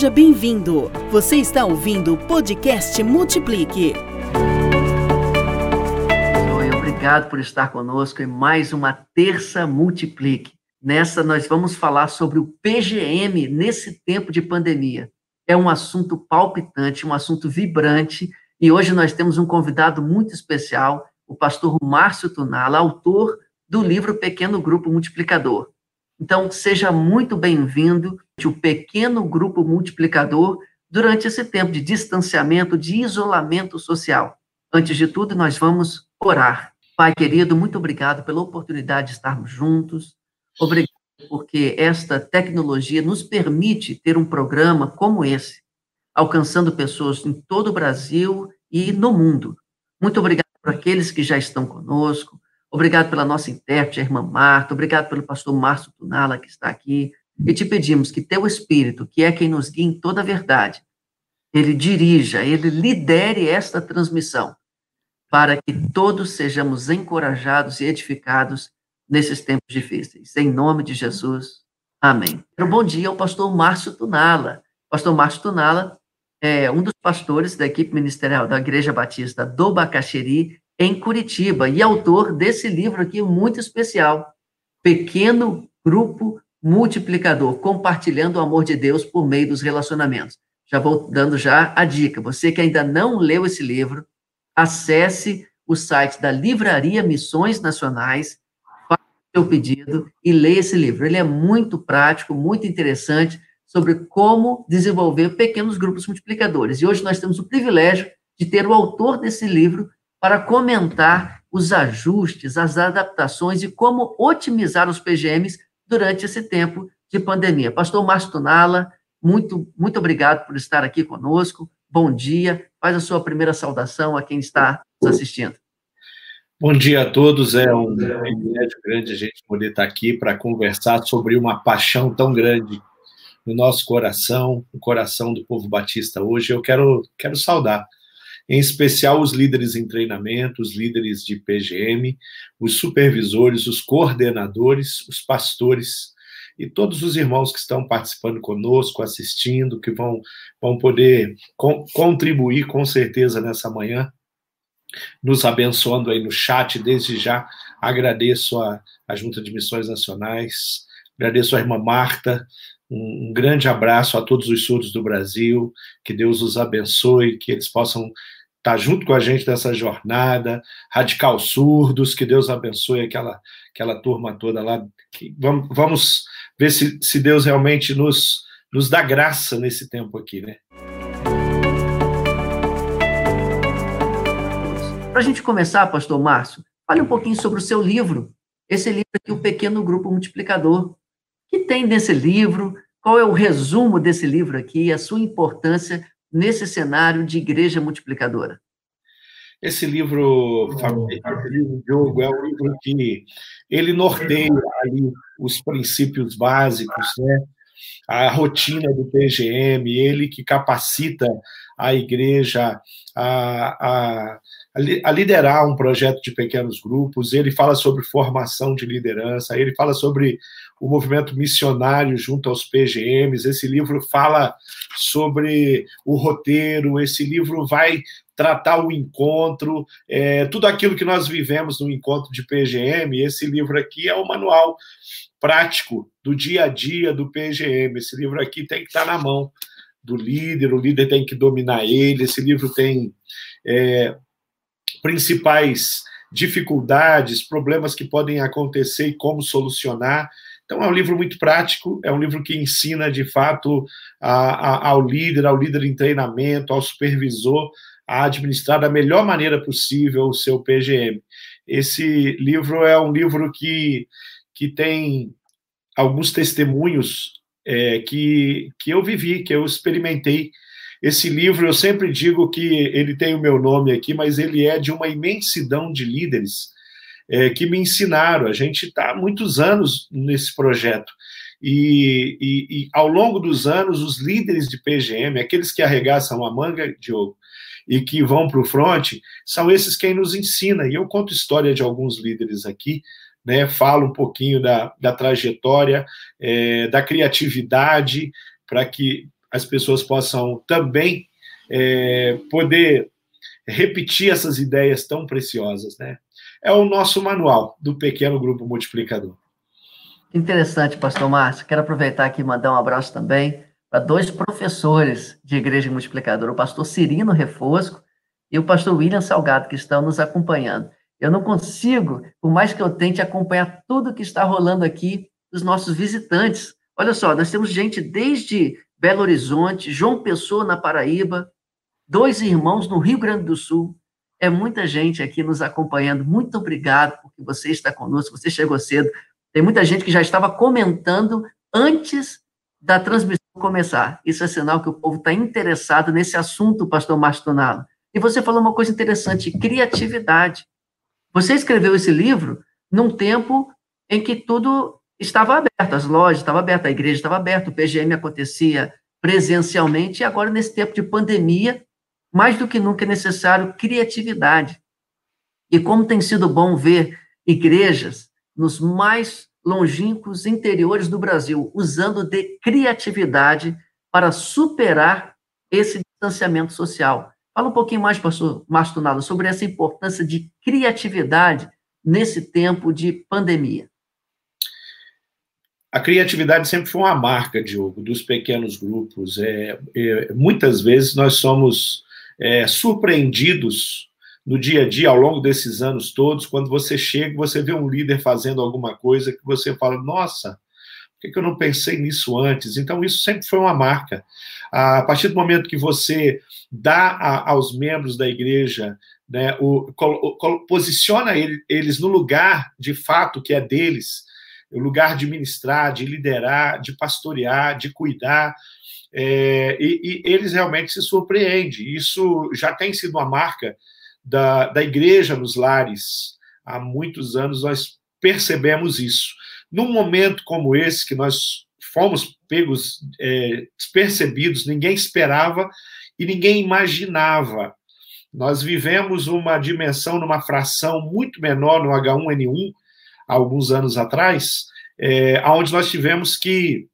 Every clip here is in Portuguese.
Seja bem-vindo. Você está ouvindo o podcast Multiplique. Oi, obrigado por estar conosco em mais uma terça Multiplique. Nessa nós vamos falar sobre o PGM nesse tempo de pandemia. É um assunto palpitante, um assunto vibrante, e hoje nós temos um convidado muito especial, o pastor Márcio Tunala, autor do livro Pequeno Grupo Multiplicador. Então, seja muito bem-vindo o pequeno grupo multiplicador durante esse tempo de distanciamento, de isolamento social. Antes de tudo, nós vamos orar. Pai querido, muito obrigado pela oportunidade de estarmos juntos. Obrigado porque esta tecnologia nos permite ter um programa como esse, alcançando pessoas em todo o Brasil e no mundo. Muito obrigado por aqueles que já estão conosco, Obrigado pela nossa intérprete, a irmã Marta. Obrigado pelo pastor Márcio Tunala, que está aqui. E te pedimos que teu Espírito, que é quem nos guia em toda a verdade, ele dirija, ele lidere esta transmissão, para que todos sejamos encorajados e edificados nesses tempos difíceis. Em nome de Jesus. Amém. Um bom dia ao pastor Márcio Tunala. Pastor Márcio Tunala é um dos pastores da equipe ministerial da Igreja Batista do Bacaxeri em Curitiba, e autor desse livro aqui muito especial, Pequeno Grupo Multiplicador, compartilhando o amor de Deus por meio dos relacionamentos. Já vou dando já a dica. Você que ainda não leu esse livro, acesse o site da Livraria Missões Nacionais, faça o seu pedido e leia esse livro. Ele é muito prático, muito interessante sobre como desenvolver pequenos grupos multiplicadores. E hoje nós temos o privilégio de ter o autor desse livro para comentar os ajustes, as adaptações e como otimizar os PGMs durante esse tempo de pandemia. Pastor Márcio Tunala, muito, muito obrigado por estar aqui conosco. Bom dia. Faz a sua primeira saudação a quem está nos assistindo. Bom dia a todos. É um privilégio grande a gente poder estar aqui para conversar sobre uma paixão tão grande no nosso coração, no coração do povo batista hoje. Eu quero, quero saudar em especial os líderes em treinamento, os líderes de PGM, os supervisores, os coordenadores, os pastores e todos os irmãos que estão participando conosco, assistindo, que vão, vão poder contribuir com certeza nessa manhã, nos abençoando aí no chat. Desde já agradeço a, a Junta de Missões Nacionais, agradeço a irmã Marta, um, grande abraço a todos os surdos do Brasil, que Deus os abençoe, que eles possam está junto com a gente nessa jornada, Radical Surdos, que Deus abençoe aquela, aquela turma toda lá. Vamos, vamos ver se, se Deus realmente nos, nos dá graça nesse tempo aqui, né? Para a gente começar, pastor Márcio, fale um pouquinho sobre o seu livro, esse livro aqui, O Pequeno Grupo Multiplicador. O que tem nesse livro? Qual é o resumo desse livro aqui, a sua importância nesse cenário de igreja multiplicadora? Esse livro, esse livro Diogo, é um livro que ele norteia ali os princípios básicos, né? a rotina do PGM, ele que capacita a igreja a, a, a, liderar um projeto de pequenos grupos, ele fala sobre formação de liderança, ele fala sobre o movimento missionário junto aos PGMs, esse livro fala sobre o roteiro, esse livro vai tratar o encontro, é, tudo aquilo que nós vivemos no encontro de PGM, esse livro aqui é o manual prático do dia a dia do PGM. Esse livro aqui tem que estar na mão do líder, o líder tem que dominar ele. Esse livro tem é, principais dificuldades, problemas que podem acontecer e como solucionar. Então, é um livro muito prático, é um livro que ensina, de fato, a, a, ao líder, ao líder em treinamento, ao supervisor, a administrar da melhor maneira possível o seu PGM. Esse livro é um livro que, que tem alguns testemunhos é, que, que eu vivi, que eu experimentei. Esse livro, eu sempre digo que ele tem o meu nome aqui, mas ele é de uma imensidão de líderes é, que me ensinaram. A gente está há muitos anos nesse projeto. E, e, e, ao longo dos anos, os líderes de PGM, aqueles que arregaçam a manga, Diogo, e que vão para o front, são esses quem nos ensina. E eu conto história de alguns líderes aqui, né, falo um pouquinho da, da trajetória, é, da criatividade, para que as pessoas possam também é, poder repetir essas ideias tão preciosas, né? É o nosso manual do pequeno grupo multiplicador. Interessante, pastor Márcio. Quero aproveitar aqui e mandar um abraço também para dois professores de Igreja Multiplicadora, o pastor Cirino Refosco e o pastor William Salgado, que estão nos acompanhando. Eu não consigo, por mais que eu tente acompanhar tudo que está rolando aqui dos nossos visitantes. Olha só, nós temos gente desde Belo Horizonte, João Pessoa, na Paraíba, dois irmãos no Rio Grande do Sul. É muita gente aqui nos acompanhando. Muito obrigado porque você está conosco, você chegou cedo. Tem muita gente que já estava comentando antes da transmissão começar. Isso é sinal que o povo está interessado nesse assunto, pastor Mastonado. E você falou uma coisa interessante, criatividade. Você escreveu esse livro num tempo em que tudo estava aberto, as lojas estavam abertas, a igreja estava aberta, o PGM acontecia presencialmente, e agora, nesse tempo de pandemia, mais do que nunca é necessário criatividade. E como tem sido bom ver igrejas nos mais longínquos interiores do Brasil, usando de criatividade para superar esse distanciamento social. Fala um pouquinho mais, pastor Mastonado, sobre essa importância de criatividade nesse tempo de pandemia. A criatividade sempre foi uma marca, Diogo, dos pequenos grupos. É, é muitas vezes nós somos é, surpreendidos no dia a dia, ao longo desses anos todos, quando você chega, você vê um líder fazendo alguma coisa que você fala, nossa, por que eu não pensei nisso antes? Então, isso sempre foi uma marca. A partir do momento que você dá a, aos membros da igreja, né, o, o, posiciona ele, eles no lugar de fato que é deles, o lugar de ministrar, de liderar, de pastorear, de cuidar, é, e, e, eles realmente se surpreendem. Isso já tem sido uma marca da, da igreja nos lares. Há muitos anos nós percebemos isso. Num momento como esse, que nós fomos pegos é, despercebidos, ninguém esperava e ninguém imaginava. Nós vivemos uma dimensão, numa fração muito menor no H1N1, alguns anos atrás, é, onde nós tivemos que,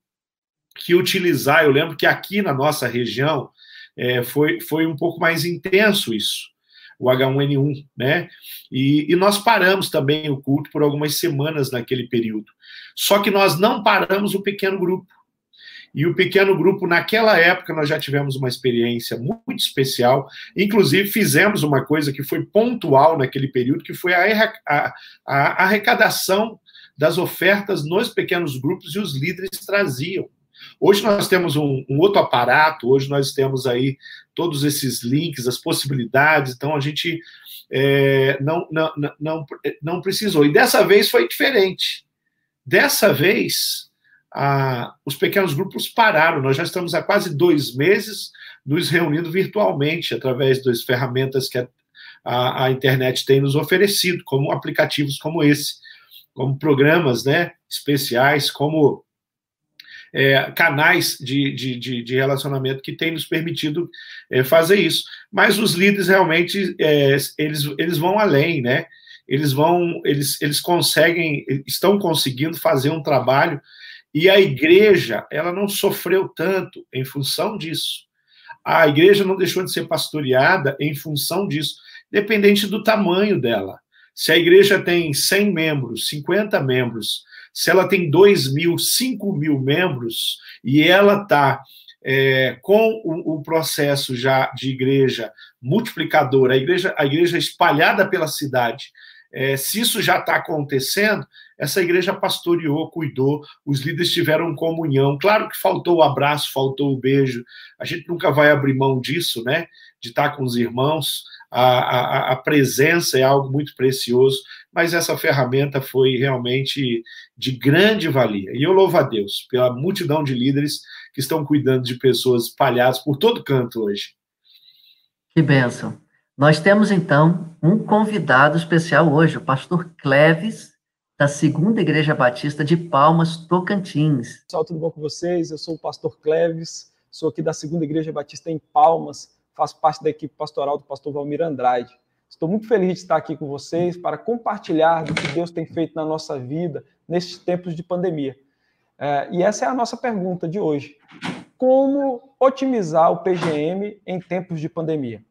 que utilizar. Eu lembro que aqui na nossa região é, foi, foi um pouco mais intenso isso o H1N1, né? E, e, nós paramos também o culto por algumas semanas naquele período. Só que nós não paramos o pequeno grupo. E o pequeno grupo, naquela época, nós já tivemos uma experiência muito especial. Inclusive, fizemos uma coisa que foi pontual naquele período, que foi a, a, a arrecadação das ofertas nos pequenos grupos e os líderes traziam. Hoje nós temos um, um, outro aparato, hoje nós temos aí todos esses links, as possibilidades, então a gente é, não, não, não, não precisou. E dessa vez foi diferente. Dessa vez, os pequenos grupos pararam. Nós já estamos há quase dois meses nos reunindo virtualmente através das ferramentas que a, a, a internet tem nos oferecido, como aplicativos como esse, como programas né, especiais, como é, canais de, de, de, de, relacionamento que têm nos permitido é, fazer isso. Mas os líderes realmente é, eles, eles vão além, né? Eles vão, eles, eles conseguem, estão conseguindo fazer um trabalho e a igreja ela não sofreu tanto em função disso. A igreja não deixou de ser pastoreada em função disso, dependente do tamanho dela. Se a igreja tem 100 membros, 50 membros, se ela tem 2 mil, 5 mil membros e ela está é, com o, o, processo já de igreja multiplicadora, a igreja, a igreja espalhada pela cidade, é, se isso já está acontecendo, essa igreja pastoreou, cuidou, os líderes tiveram comunhão. Claro que faltou o abraço, faltou o beijo. A gente nunca vai abrir mão disso, né? De estar tá com os irmãos. A, a, a presença é algo muito precioso, mas essa ferramenta foi realmente de grande valia. E eu louvo a Deus pela multidão de líderes que estão cuidando de pessoas espalhadas por todo canto hoje. Que bênção. Nós temos, então, um convidado especial hoje, o pastor Cleves, da Segunda Igreja Batista de Palmas, Tocantins. Pessoal, tudo bom com vocês? Eu sou o pastor Cleves, sou aqui da Segunda Igreja Batista em Palmas, faço parte da equipe pastoral do pastor Valmir Andrade. Estou muito feliz de estar aqui com vocês para compartilhar do que Deus tem feito na nossa vida nesses tempos de pandemia. É, e essa é a nossa pergunta de hoje. como otimizar o PGM em tempos de pandemia.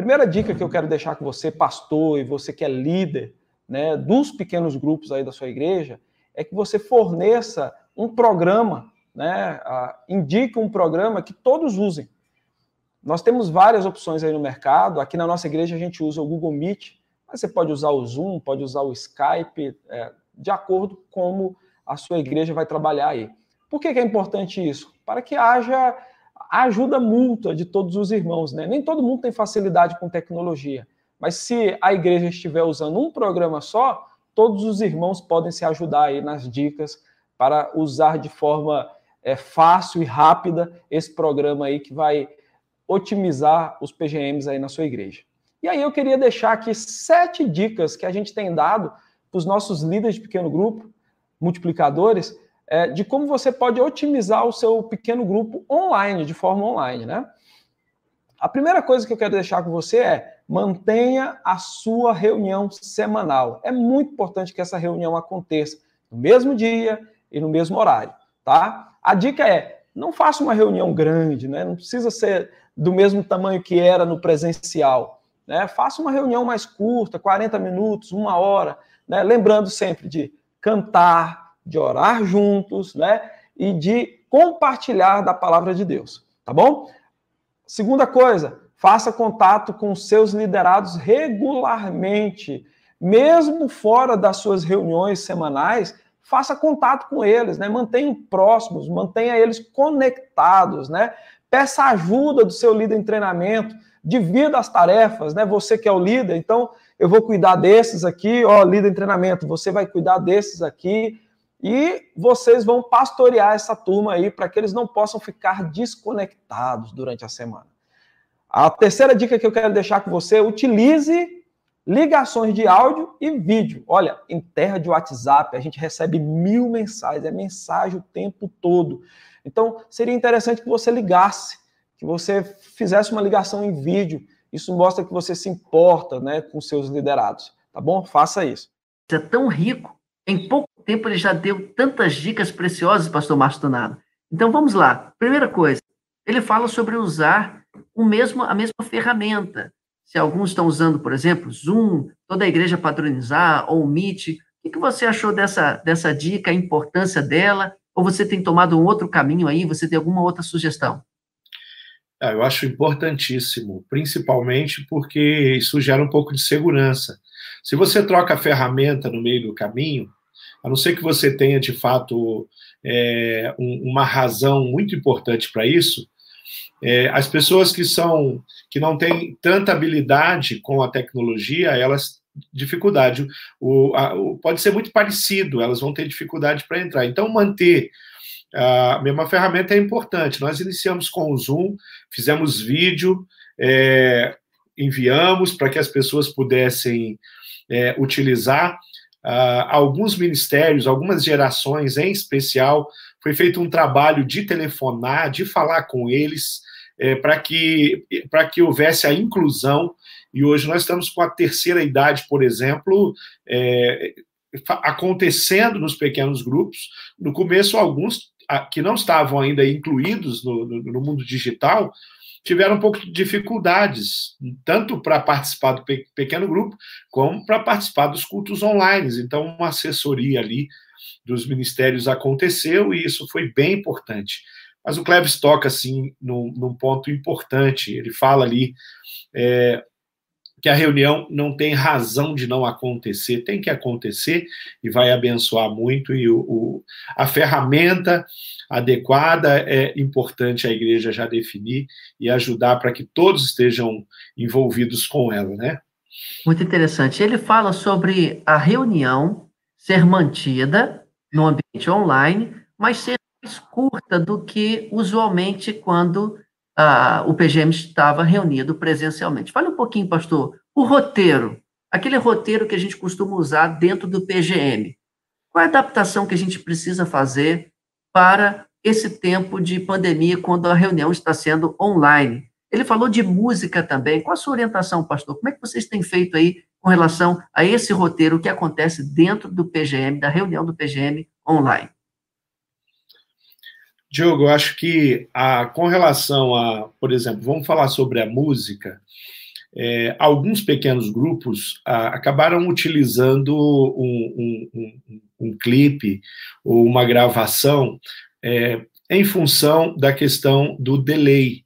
Primeira dica que eu quero deixar com você, pastor, e você que é líder né, dos pequenos grupos aí da sua igreja, é que você forneça um programa, né, indique um programa que todos usem. Nós temos várias opções aí no mercado. Aqui na nossa igreja a gente usa o Google Meet, mas você pode usar o Zoom, pode usar o Skype, é, de acordo com como a sua igreja vai trabalhar aí. Por que, que é importante isso? Para que haja ajuda mútua de todos os irmãos. Né? Nem todo mundo tem facilidade com tecnologia, mas se a igreja estiver usando um programa só, todos os irmãos podem se ajudar aí nas dicas para usar de forma é, fácil e rápida esse programa aí que vai otimizar os PGMs aí na sua igreja. E aí eu queria deixar aqui sete dicas que a gente tem dado para os nossos líderes de pequeno grupo, multiplicadores, é, de como você pode otimizar o seu pequeno grupo online, de forma online, né? A primeira coisa que eu quero deixar com você é mantenha a sua reunião semanal. É muito importante que essa reunião aconteça no mesmo dia e no mesmo horário, tá? A dica é não faça uma reunião grande, né? Não precisa ser do mesmo tamanho que era no presencial. Né? Faça uma reunião mais curta, 40 minutos, uma hora, né? lembrando sempre de cantar, de orar juntos, né? E de compartilhar da palavra de Deus, tá bom? Segunda coisa, faça contato com seus liderados regularmente, mesmo fora das suas reuniões semanais, faça contato com eles, né? Mantenha próximos, mantenha eles conectados, né? Peça ajuda do seu líder em treinamento, divida as tarefas, né? Você que é o líder, então eu vou cuidar desses aqui, ó, líder em treinamento, você vai cuidar desses aqui, e vocês vão pastorear essa turma aí para que eles não possam ficar desconectados durante a semana. A terceira dica que eu quero deixar com você: utilize ligações de áudio e vídeo. Olha, em terra de WhatsApp, a gente recebe mil mensagens, é mensagem o tempo todo. Então, seria interessante que você ligasse, que você fizesse uma ligação em vídeo. Isso mostra que você se importa né, com seus liderados. Tá bom? Faça isso. É tão rico. Em pouco tempo ele já deu tantas dicas preciosas, pastor Márcio Donado. Então vamos lá. Primeira coisa, ele fala sobre usar o mesmo, a mesma ferramenta se alguns estão usando, por exemplo, Zoom, toda a igreja padronizar, ou Meet, o que, você achou dessa, dessa dica, a importância dela? Ou você tem tomado um outro caminho aí? Você tem alguma outra sugestão? Ah, eu acho importantíssimo, principalmente porque isso gera um pouco de segurança. Se você troca a ferramenta no meio do caminho, a não ser que você tenha de fato é, um, uma razão muito importante para isso, é, as pessoas que são que não têm tanta habilidade com a tecnologia, elas dificuldade. O, a, o, pode ser muito parecido, elas vão ter dificuldade para entrar. Então, manter a mesma ferramenta é importante. Nós iniciamos com o Zoom, fizemos vídeo, é, enviamos para que as pessoas pudessem é, utilizar. Uh, alguns ministérios, algumas gerações em especial, foi feito um trabalho de telefonar, de falar com eles, é, para que, que houvesse a inclusão. E hoje nós estamos com a terceira idade, por exemplo, é, acontecendo nos pequenos grupos. No começo, alguns que não estavam ainda incluídos no, no, no mundo digital tiveram um pouco de dificuldades, tanto para participar do pequeno grupo, como para participar dos cultos online. Então, uma assessoria ali dos ministérios aconteceu e isso foi bem importante. Mas o Cleves toca, assim, num, num ponto importante. Ele fala ali é, que a reunião não tem razão de não acontecer, tem que acontecer e vai abençoar muito. E o, o, a ferramenta adequada é importante a igreja já definir e ajudar para que todos estejam envolvidos com ela, né? Muito interessante. Ele fala sobre a reunião ser mantida no ambiente online, mas ser mais curta do que usualmente quando ah, o PGM estava reunido presencialmente. Fale um pouquinho, pastor, o roteiro, aquele roteiro que a gente costuma usar dentro do PGM. Qual é a adaptação que a gente precisa fazer para esse tempo de pandemia, quando a reunião está sendo online? Ele falou de música também. Qual a sua orientação, pastor? Como é que vocês têm feito aí com relação a esse roteiro que acontece dentro do PGM, da reunião do PGM online? Diogo, eu acho que a, com relação a, por exemplo, vamos falar sobre a música, é, alguns pequenos grupos a, acabaram utilizando um, um, um, um, clipe ou uma gravação é, em função da questão do delay.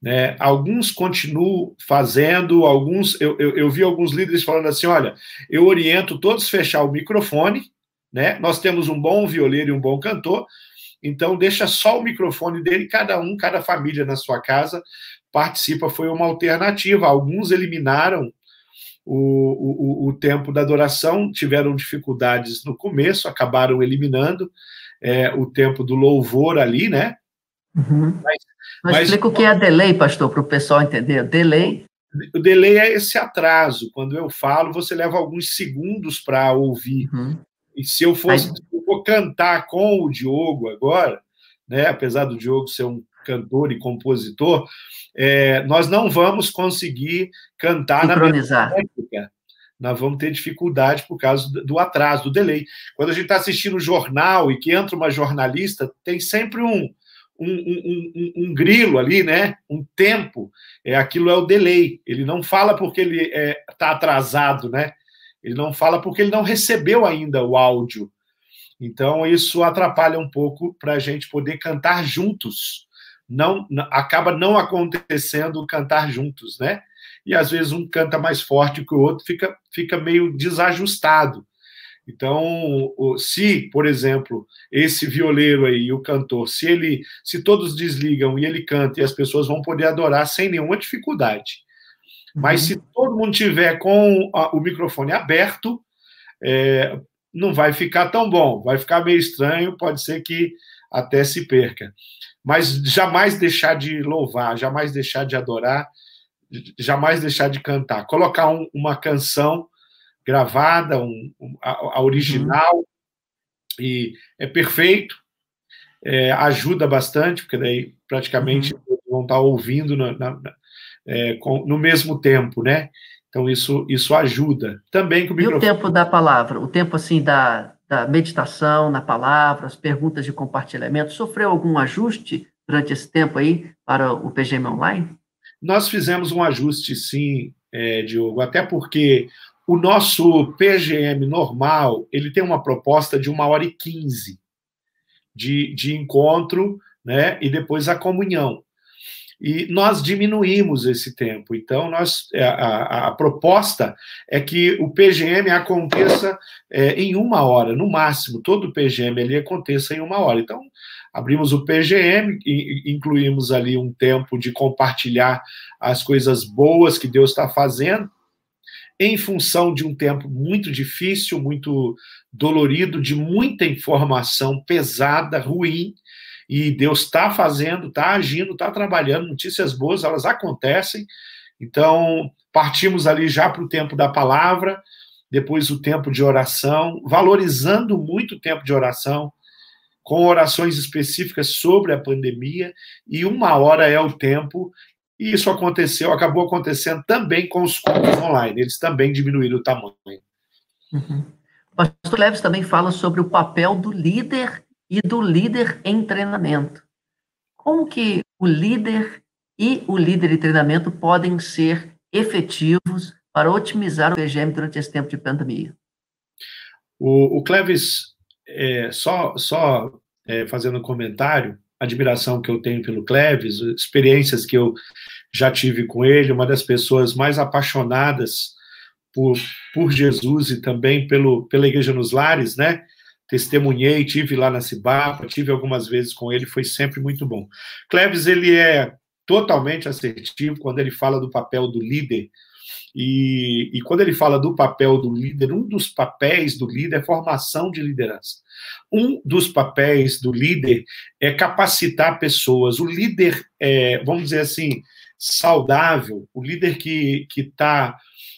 Né? Alguns continuam fazendo, alguns eu, eu, eu vi alguns líderes falando assim: olha, eu oriento todos fechar o microfone, né? Nós temos um bom violeiro e um bom cantor, então, deixa só o microfone dele, cada um, cada família na sua casa participa. Foi uma alternativa. Alguns eliminaram o, o, o tempo da adoração, tiveram dificuldades no começo, acabaram eliminando é, o tempo do louvor ali, né? Uhum. Mas, mas, mas explica o que é delay, pastor, para o pessoal entender. Delay. O delay é esse atraso. Quando eu falo, você leva alguns segundos para ouvir. Uhum. E se eu fosse se for cantar com o Diogo agora, né, apesar do Diogo ser um cantor e compositor, é, nós não vamos conseguir cantar na mesma Nós vamos ter dificuldade por causa do atraso, do delay. Quando a gente está assistindo o jornal e que entra uma jornalista, tem sempre um, um, um, um, um, grilo ali, né? Um tempo. É, aquilo é o delay. Ele não fala porque ele está é, tá atrasado, né? Ele não fala porque ele não recebeu ainda o áudio. Então, isso atrapalha um pouco para a gente poder cantar juntos. Não Acaba não acontecendo cantar juntos, né? E às vezes um canta mais forte que o outro, fica, fica meio desajustado. Então, se, por exemplo, esse violeiro aí, o cantor, se ele, se todos desligam e ele canta e as pessoas vão poder adorar sem nenhuma dificuldade. Mas uhum. se todo mundo tiver com o microfone aberto, é, não vai ficar tão bom, vai ficar meio estranho, pode ser que até se perca. Mas jamais deixar de louvar, jamais deixar de adorar, jamais deixar de cantar. Colocar um, uma canção gravada, um, a, a, original, uhum. e é perfeito, é, ajuda bastante, porque daí praticamente uhum. vão estar ouvindo na, na, é, com, no mesmo tempo, né? Então isso isso ajuda. Também o microfone... E o tempo da palavra, o tempo assim da, da meditação na palavra, as perguntas de compartilhamento, sofreu algum ajuste durante esse tempo aí para o PGM Online? Nós fizemos um ajuste, sim, é, Diogo, até porque o nosso PGM normal, ele tem uma proposta de uma hora e quinze de, de encontro, né, e depois a comunhão e nós diminuímos esse tempo. Então, nós, é, a, a, a proposta é que o PGM aconteça é, em uma hora, no máximo, todo o PGM ali aconteça em uma hora. Então, abrimos o PGM e incluímos ali um tempo de compartilhar as coisas boas que Deus está fazendo, em função de um tempo muito difícil, muito dolorido, de muita informação pesada, ruim, e Deus está fazendo, está agindo, está trabalhando, notícias boas, elas acontecem. Então, partimos ali já para o tempo da palavra, depois o tempo de oração, valorizando muito o tempo de oração, com orações específicas sobre a pandemia, e uma hora é o tempo, e isso aconteceu, acabou acontecendo também com os cultos online, eles também diminuíram o tamanho. Uhum. O pastor Leves também fala sobre o papel do líder e do líder em treinamento. Como que o líder e o líder em treinamento podem ser efetivos para otimizar o PGM durante esse tempo de pandemia? O, o Cleves, é, só, só é, fazendo um comentário, admiração que eu tenho pelo Cleves, experiências que eu já tive com ele, uma das pessoas mais apaixonadas por, por Jesus e também pelo, pela Igreja nos Lares, né? Testemunhei, tive lá na Cibapa, tive algumas vezes com ele, foi sempre muito bom. Cleves, ele é totalmente assertivo quando ele fala do papel do líder, e, e, quando ele fala do papel do líder, um dos papéis do líder é formação de liderança. Um dos papéis do líder é capacitar pessoas. O líder, é, vamos dizer assim, saudável, o líder que está,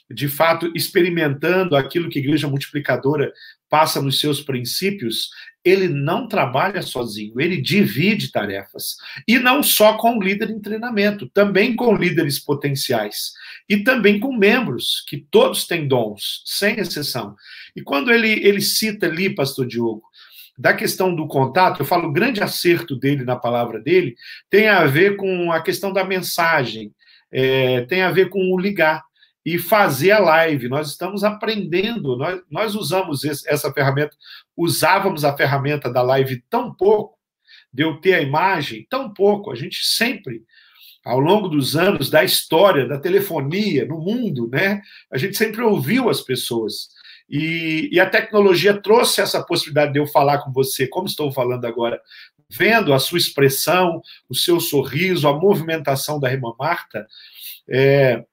de fato, experimentando aquilo que a Igreja Multiplicadora passa nos seus princípios, ele não trabalha sozinho, ele divide tarefas. E não só com o líder em treinamento, também com líderes potenciais. E também com membros, que todos têm dons, sem exceção. E quando ele, ele cita ali, pastor Diogo, da questão do contato, eu falo, o grande acerto dele na palavra dele tem a ver com a questão da mensagem, é, tem a ver com o ligar e fazer a live. Nós estamos aprendendo, nós, nós usamos esse, essa ferramenta, usávamos a ferramenta da live tão pouco, de eu ter a imagem, tão pouco, a gente sempre ao longo dos anos da história da telefonia no mundo, né? A gente sempre ouviu as pessoas. E, e, a tecnologia trouxe essa possibilidade de eu falar com você, como estou falando agora, vendo a sua expressão, o seu sorriso, a movimentação da irmã Marta. É,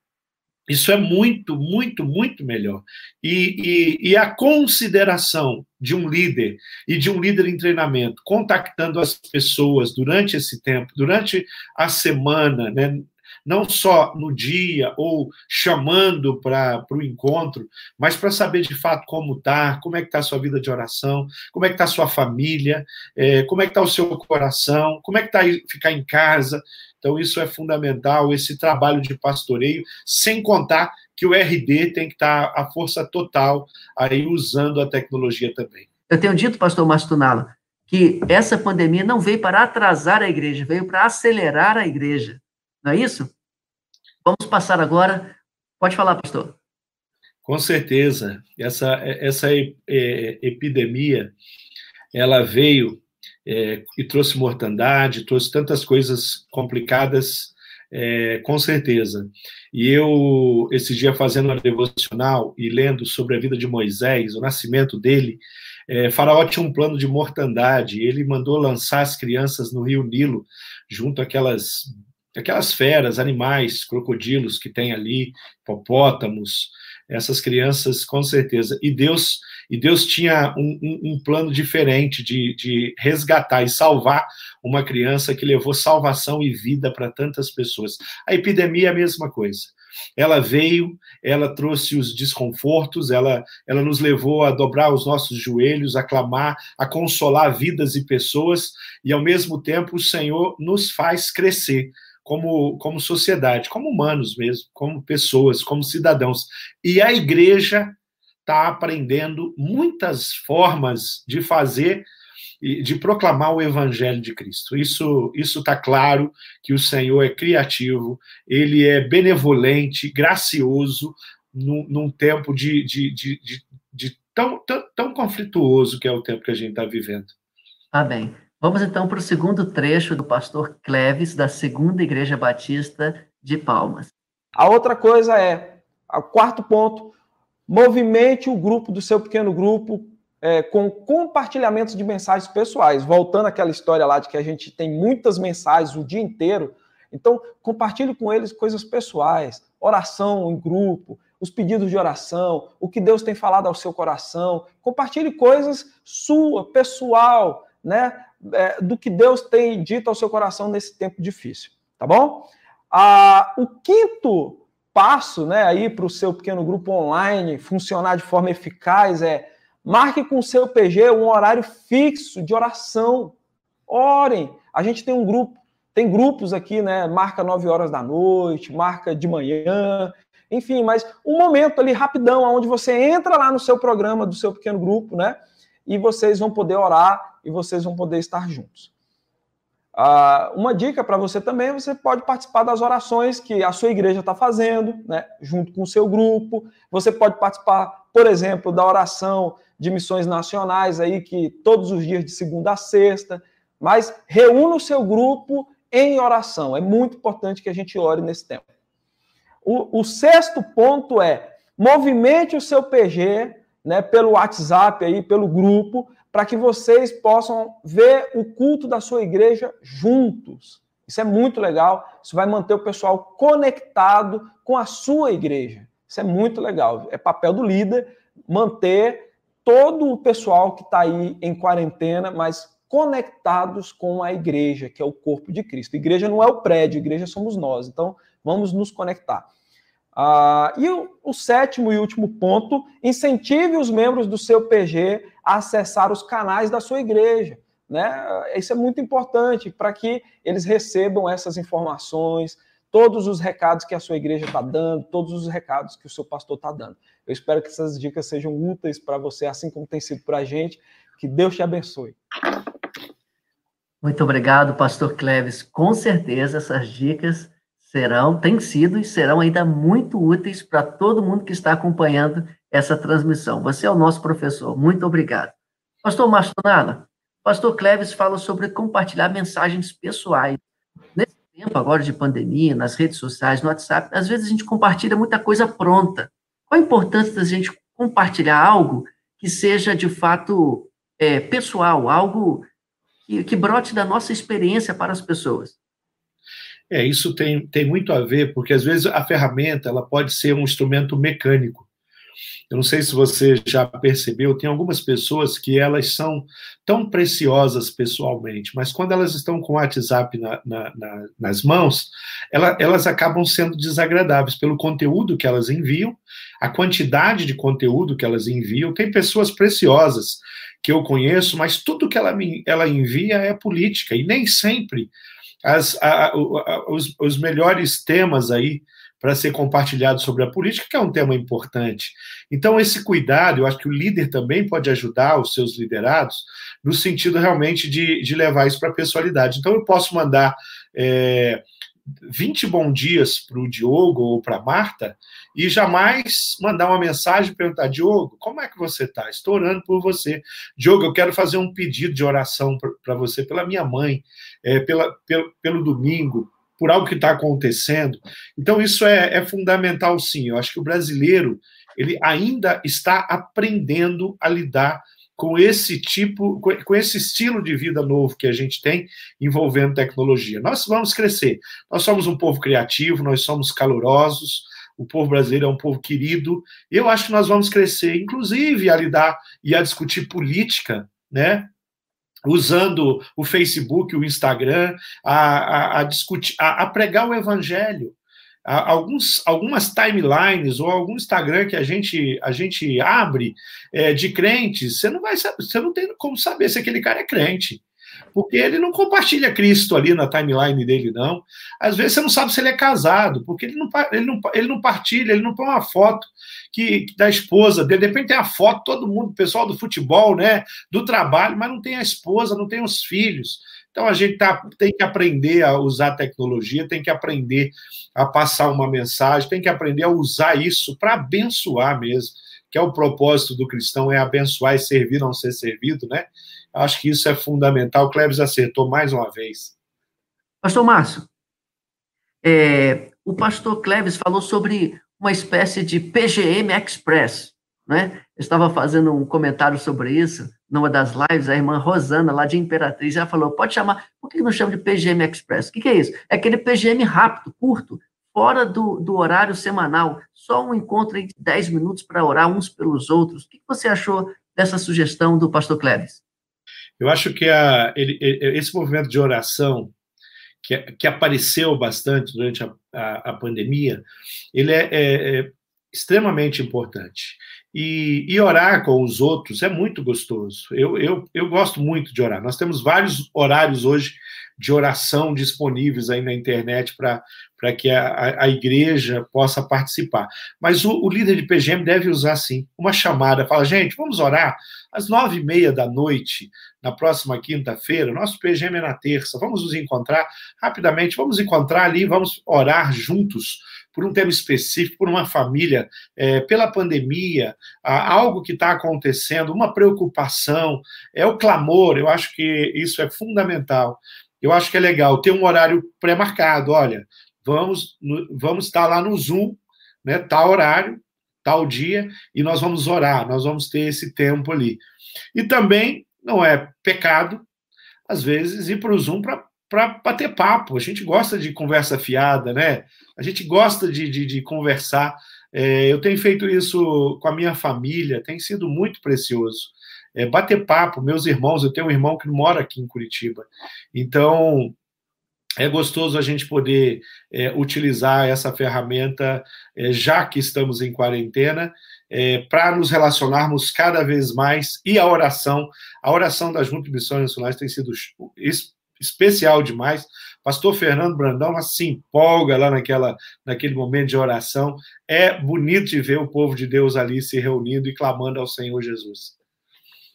isso é muito, muito, muito melhor. E, e, e, a consideração de um líder e de um líder em treinamento, contactando as pessoas durante esse tempo, durante a semana, né, não só no dia ou chamando para o encontro, mas para saber de fato como está, como é que está a sua vida de oração, como é que está a sua família, é, como é que está o seu coração, como é que está ficar em casa. Então, isso é fundamental, esse trabalho de pastoreio, sem contar que o RD tem que estar a força total aí usando a tecnologia também. Eu tenho dito, pastor Mastunala, que essa pandemia não veio para atrasar a igreja, veio para acelerar a igreja. Não é isso? Vamos passar agora. Pode falar, pastor. Com certeza. Essa, essa é, epidemia, ela veio é, e trouxe mortandade, trouxe tantas coisas complicadas, é, com certeza. E eu, esse dia, fazendo uma devocional e lendo sobre a vida de Moisés, o nascimento dele, é, Faraó tinha um plano de mortandade, ele mandou lançar as crianças no rio Nilo, junto àquelas aquelas feras, animais, crocodilos que tem ali, hipopótamos, essas crianças, com certeza. E Deus e Deus tinha um, um, um plano diferente de, de, resgatar e salvar uma criança que levou salvação e vida para tantas pessoas. A epidemia é a mesma coisa. Ela veio, ela trouxe os desconfortos, ela, ela nos levou a dobrar os nossos joelhos, a clamar, a consolar vidas e pessoas, e ao mesmo tempo o Senhor nos faz crescer como, como sociedade, como humanos mesmo, como pessoas, como cidadãos. E a igreja está aprendendo muitas formas de fazer de proclamar o evangelho de Cristo. Isso isso está claro que o Senhor é criativo, ele é benevolente, gracioso num, num tempo de, de, de, de, tão, tão, tão conflituoso que é o tempo que a gente está vivendo. Amém. Vamos então para o segundo trecho do pastor Cleves, da Segunda Igreja Batista de Palmas. A outra coisa é, o quarto ponto, movimente o grupo do seu pequeno grupo é, com compartilhamentos de mensagens pessoais. Voltando àquela história lá de que a gente tem muitas mensagens o dia inteiro, então compartilhe com eles coisas pessoais, oração em grupo, os pedidos de oração, o que Deus tem falado ao seu coração. Compartilhe coisas sua, pessoal, né? É, do que Deus tem dito ao seu coração nesse tempo difícil, tá bom? Ah, o quinto passo, né, aí para o seu pequeno grupo online funcionar de forma eficaz é marque com o seu PG um horário fixo de oração. Orem. A gente tem um grupo, tem grupos aqui, né? Marca 9 horas da noite, marca de manhã, enfim, mas um momento ali rapidão, onde você entra lá no seu programa do seu pequeno grupo, né? E vocês vão poder orar e vocês vão poder estar juntos. Ah, uma dica para você também, você pode participar das orações que a sua igreja está fazendo, né, junto com o seu grupo. Você pode participar, por exemplo, da oração de missões nacionais aí, que todos os dias de segunda a sexta. Mas reúna o seu grupo em oração. É muito importante que a gente ore nesse tempo. O, o sexto ponto é movimente o seu PG né, pelo WhatsApp aí, pelo grupo, para que vocês possam ver o culto da sua igreja juntos. Isso é muito legal. Isso vai manter o pessoal conectado com a sua igreja. Isso é muito legal. É papel do líder manter todo o pessoal que está aí em quarentena, mas conectados com a igreja, que é o corpo de Cristo. Igreja não é o prédio, igreja somos nós. Então, vamos nos conectar. Ah, e o, o, sétimo e último ponto: incentive os membros do seu PG acessar os canais da sua igreja. Né? Isso é muito importante para que eles recebam essas informações, todos os recados que a sua igreja está dando, todos os recados que o seu pastor está dando. Eu espero que essas dicas sejam úteis para você, assim como tem sido para a gente, Que Deus te abençoe. Muito obrigado, pastor Cleves. Com certeza essas dicas serão, têm sido e serão ainda muito úteis para todo mundo que está acompanhando essa transmissão. Você é o nosso professor. Muito obrigado. Pastor Mastonada, pastor Cleves fala sobre compartilhar mensagens pessoais. Nesse tempo agora de pandemia, nas redes sociais, no WhatsApp, às vezes a gente compartilha muita coisa pronta. Qual a importância da gente compartilhar algo que seja de fato é, pessoal, algo que, que brote da nossa experiência para as pessoas. É, isso tem, tem muito a ver, porque às vezes a ferramenta ela pode ser um instrumento mecânico. Eu não sei se você já percebeu, tem algumas pessoas que elas são tão preciosas pessoalmente, mas quando elas estão com o WhatsApp na, na, na, nas mãos, ela, elas acabam sendo desagradáveis pelo conteúdo que elas enviam, a quantidade de conteúdo que elas enviam. Tem pessoas preciosas que eu conheço, mas tudo que ela, me, ela envia é política, e nem sempre as, a, a, os, os melhores temas aí para ser compartilhado sobre a política, que é um tema importante. Então, esse cuidado, eu acho que o líder também pode ajudar os seus liderados no sentido realmente de, de levar isso para a pessoalidade. Então, eu posso mandar é, 20 bom dias para o Diogo ou para Marta e jamais mandar uma mensagem e perguntar, Diogo, como é que você está? Estou orando por você. Diogo, eu quero fazer um pedido de oração para você, pela minha mãe, é, pela, pelo, pelo domingo, por algo que está acontecendo. Então, isso é, é, fundamental, sim. Eu acho que o brasileiro ele ainda está aprendendo a lidar com esse tipo, com esse estilo de vida novo que a gente tem envolvendo tecnologia. Nós vamos crescer. Nós somos um povo criativo, nós somos calorosos, o povo brasileiro é um povo querido. Eu acho que nós vamos crescer, inclusive, a lidar e a discutir política, né? Usando o Facebook, o Instagram, a, a, a discutir, a, a, pregar o evangelho. Alguns, algumas timelines ou algum Instagram que a gente, a gente abre é, de crentes, você não vai você não tem como saber se aquele cara é crente porque ele não compartilha Cristo ali na timeline dele, não. Às vezes você não sabe se ele é casado, porque ele não, ele não, ele não partilha, ele não põe uma foto que, da esposa dele. De repente tem a foto, todo mundo, pessoal do futebol, né, do trabalho, mas não tem a esposa, não tem os filhos. Então a gente tá, tem que aprender a usar tecnologia, tem que aprender a passar uma mensagem, tem que aprender a usar isso para abençoar mesmo, que é o propósito do cristão, é abençoar e servir, não ser servido, né? Acho que isso é fundamental. O Cleves acertou mais uma vez. Pastor Márcio, é, o pastor Cleves falou sobre uma espécie de PGM Express, né? Eu estava fazendo um comentário sobre isso numa das lives, a irmã Rosana, lá de Imperatriz, ela falou, pode chamar, por que não chama de PGM Express? O que, que é isso? É aquele PGM rápido, curto, fora do, do horário semanal, só um encontro de 10 minutos para orar uns pelos outros. O que, que você achou dessa sugestão do pastor Cleves? Eu acho que a, ele, esse movimento de oração que, que apareceu bastante durante a, a, a pandemia, ele é, é, é extremamente importante. E, e, orar com os outros é muito gostoso. Eu, eu, eu gosto muito de orar. Nós temos vários horários hoje de oração disponíveis aí na internet para que a, a, igreja possa participar. Mas o, o, líder de PGM deve usar, sim, uma chamada. Fala, gente, vamos orar às nove e meia da noite, na próxima quinta-feira. Nosso PGM é na terça. Vamos nos encontrar rapidamente. Vamos encontrar ali, vamos orar juntos por um tema específico, por uma família, é, pela pandemia, algo que está acontecendo, uma preocupação, é o clamor. Eu acho que isso é fundamental eu acho que é legal ter um horário pré-marcado. Olha, vamos, vamos estar lá no Zoom, né? Tal horário, tal dia, e nós vamos orar, nós vamos ter esse tempo ali. E também não é pecado, às vezes, ir para o Zoom para bater papo. A gente gosta de conversa fiada, né? A gente gosta de, de, de conversar. É, eu tenho feito isso com a minha família, tem sido muito precioso é, bater papo. Meus irmãos, eu tenho um irmão que mora aqui em Curitiba. Então, é gostoso a gente poder é, utilizar essa ferramenta, é, já que estamos em quarentena, é, para nos relacionarmos cada vez mais. E a oração, a oração das Juntas Missões Nacionais tem sido especial demais. Pastor Fernando Brandão se empolga lá naquela, naquele momento de oração. É bonito de ver o povo de Deus ali se reunindo e clamando ao Senhor Jesus.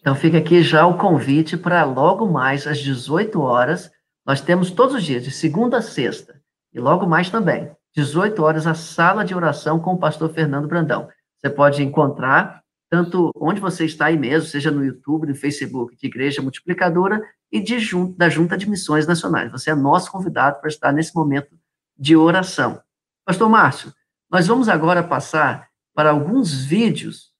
Então fica aqui já o convite para logo mais às 18 horas. Nós temos todos os dias, de segunda a sexta, e logo mais também, 18 horas, a sala de oração com o pastor Fernando Brandão. Você pode encontrar tanto onde você está aí mesmo, seja no YouTube, no Facebook, de Igreja Multiplicadora e de da Junta de Missões Nacionais. Você é nosso convidado para estar nesse momento de oração. Pastor Márcio, nós vamos agora passar para alguns vídeos,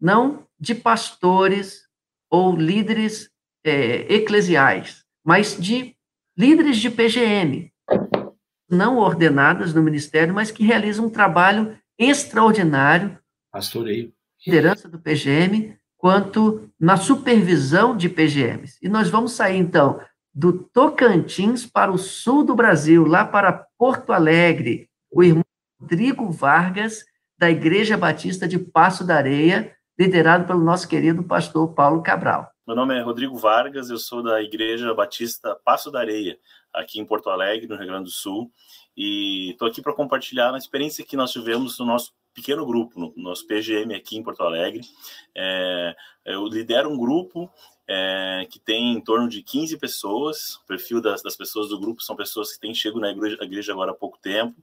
não de pastores ou líderes é, eclesiais, mas de líderes de PGM, não ordenadas no ministério, mas que realizam um trabalho extraordinário. Pastoreio. Liderança do PGM, quanto na supervisão de PGMs. E nós vamos sair, então, do Tocantins para o sul do Brasil, lá para Porto Alegre, o irmão Rodrigo Vargas, da Igreja Batista de Passo da Areia, liderado pelo nosso querido pastor Paulo Cabral. Meu nome é Rodrigo Vargas, eu sou da Igreja Batista Passo da Areia, aqui em Porto Alegre, no Rio Grande do Sul, e estou aqui para compartilhar a experiência que nós tivemos no nosso pequeno grupo, no nosso PGM aqui em Porto Alegre. É, eu lidero um grupo é, que tem em torno de 15 pessoas. O perfil das, das pessoas do grupo são pessoas que têm chegado na igreja, igreja agora há pouco tempo.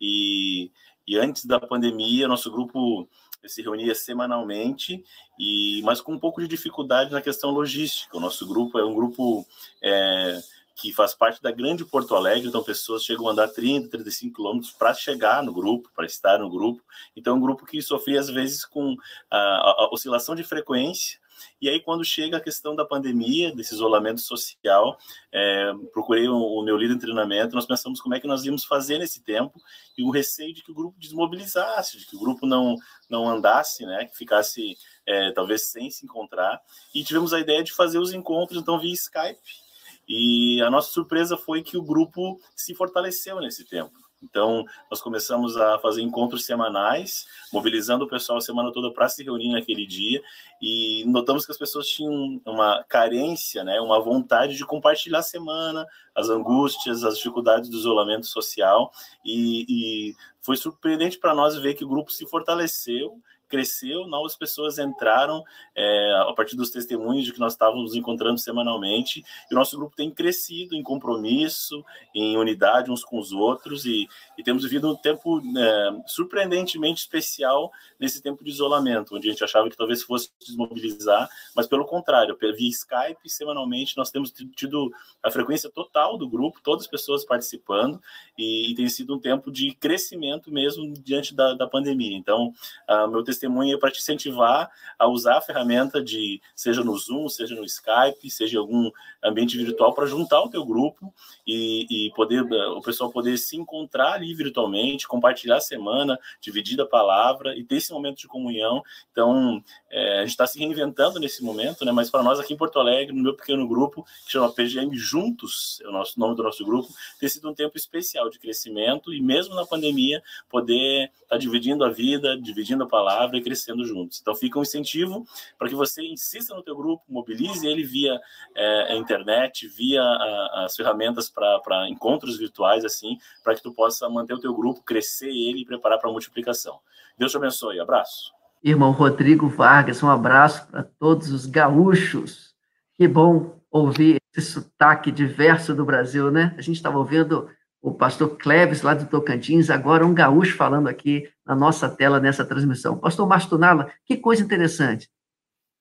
E, e antes da pandemia, nosso grupo se reunia semanalmente, e mas com um pouco de dificuldade na questão logística. O nosso grupo é um grupo é, que faz parte da grande Porto Alegre, então pessoas chegam a andar 30, 35 quilômetros para chegar no grupo, para estar no grupo. Então, é um grupo que sofria, às vezes, com a, a oscilação de frequência, e aí, quando chega a questão da pandemia, desse isolamento social, é, procurei o, meu líder de treinamento, nós pensamos como é que nós íamos fazer nesse tempo, e o receio de que o grupo desmobilizasse, de que o grupo não, não andasse, né, que ficasse é, talvez sem se encontrar, e tivemos a ideia de fazer os encontros, então, via Skype, e a nossa surpresa foi que o grupo se fortaleceu nesse tempo. Então, nós começamos a fazer encontros semanais, mobilizando o pessoal a semana toda para se reunir naquele dia, e notamos que as pessoas tinham uma carência, né, uma vontade de compartilhar a semana, as angústias, as dificuldades do isolamento social, e, e foi surpreendente para nós ver que o grupo se fortaleceu cresceu, novas pessoas entraram é, a partir dos testemunhos de que nós estávamos encontrando semanalmente, e o nosso grupo tem crescido em compromisso, em unidade uns com os outros, e, e temos vivido um tempo é, surpreendentemente especial nesse tempo de isolamento, onde a gente achava que talvez fosse desmobilizar, mas pelo contrário, via Skype, semanalmente, nós temos tido a frequência total do grupo, todas as pessoas participando, e, e tem sido um tempo de crescimento mesmo diante da, da pandemia. Então, uh, meu testemunho testemunha para te incentivar a usar a ferramenta de, seja no Zoom, seja no Skype, seja em algum ambiente virtual, para juntar o teu grupo e, e, poder o pessoal poder se encontrar ali virtualmente, compartilhar a semana, dividir a palavra e ter esse momento de comunhão. Então, é, a gente está se reinventando nesse momento, né? Mas para nós aqui em Porto Alegre, no meu pequeno grupo, que chama PGM Juntos, é o nosso nome do nosso grupo, tem sido um tempo especial de crescimento e mesmo na pandemia poder estar tá dividindo a vida, dividindo a palavra palavra e crescendo juntos. Então fica um incentivo para que você insista no teu grupo, mobilize ele via é, a internet, via a, as ferramentas para encontros virtuais, assim, para que tu possa manter o teu grupo, crescer ele e preparar para a multiplicação. Deus te abençoe. Abraço. Irmão Rodrigo Vargas, um abraço para todos os gaúchos. Que bom ouvir esse sotaque diverso do Brasil, né? A gente estava ouvindo o pastor Cleves, lá do Tocantins, agora um gaúcho falando aqui na nossa tela nessa transmissão. Pastor Mastunala, que coisa interessante.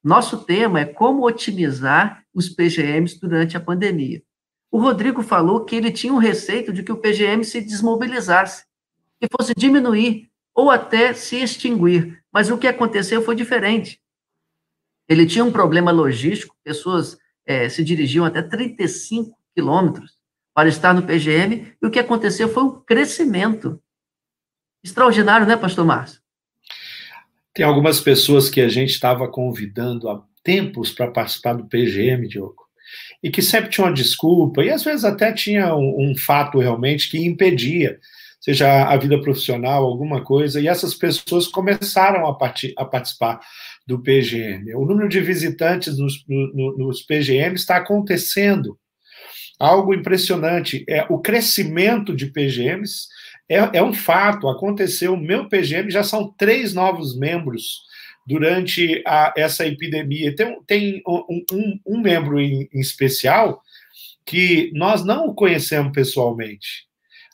Nosso tema é como otimizar os PGMs durante a pandemia. O Rodrigo falou que ele tinha um receio de que o PGM se desmobilizasse, que fosse diminuir ou até se extinguir. Mas o que aconteceu foi diferente. Ele tinha um problema logístico, pessoas é, se dirigiam até 35 quilômetros para estar no PGM, e o que aconteceu foi um crescimento. Extraordinário, né, pastor Márcio? Tem algumas pessoas que a gente estava convidando há tempos para participar do PGM, Diogo, e que sempre tinha uma desculpa, e às vezes até tinha um, um fato realmente que impedia, seja a vida profissional, alguma coisa, e essas pessoas começaram a, a participar do PGM. O número de visitantes nos, no, nos PGM está acontecendo algo impressionante. É o crescimento de PGMs é, é um fato. Aconteceu. O meu PGM já são três novos membros durante a, essa epidemia. Tem, tem um, um, um membro em, em, especial que nós não o conhecemos pessoalmente.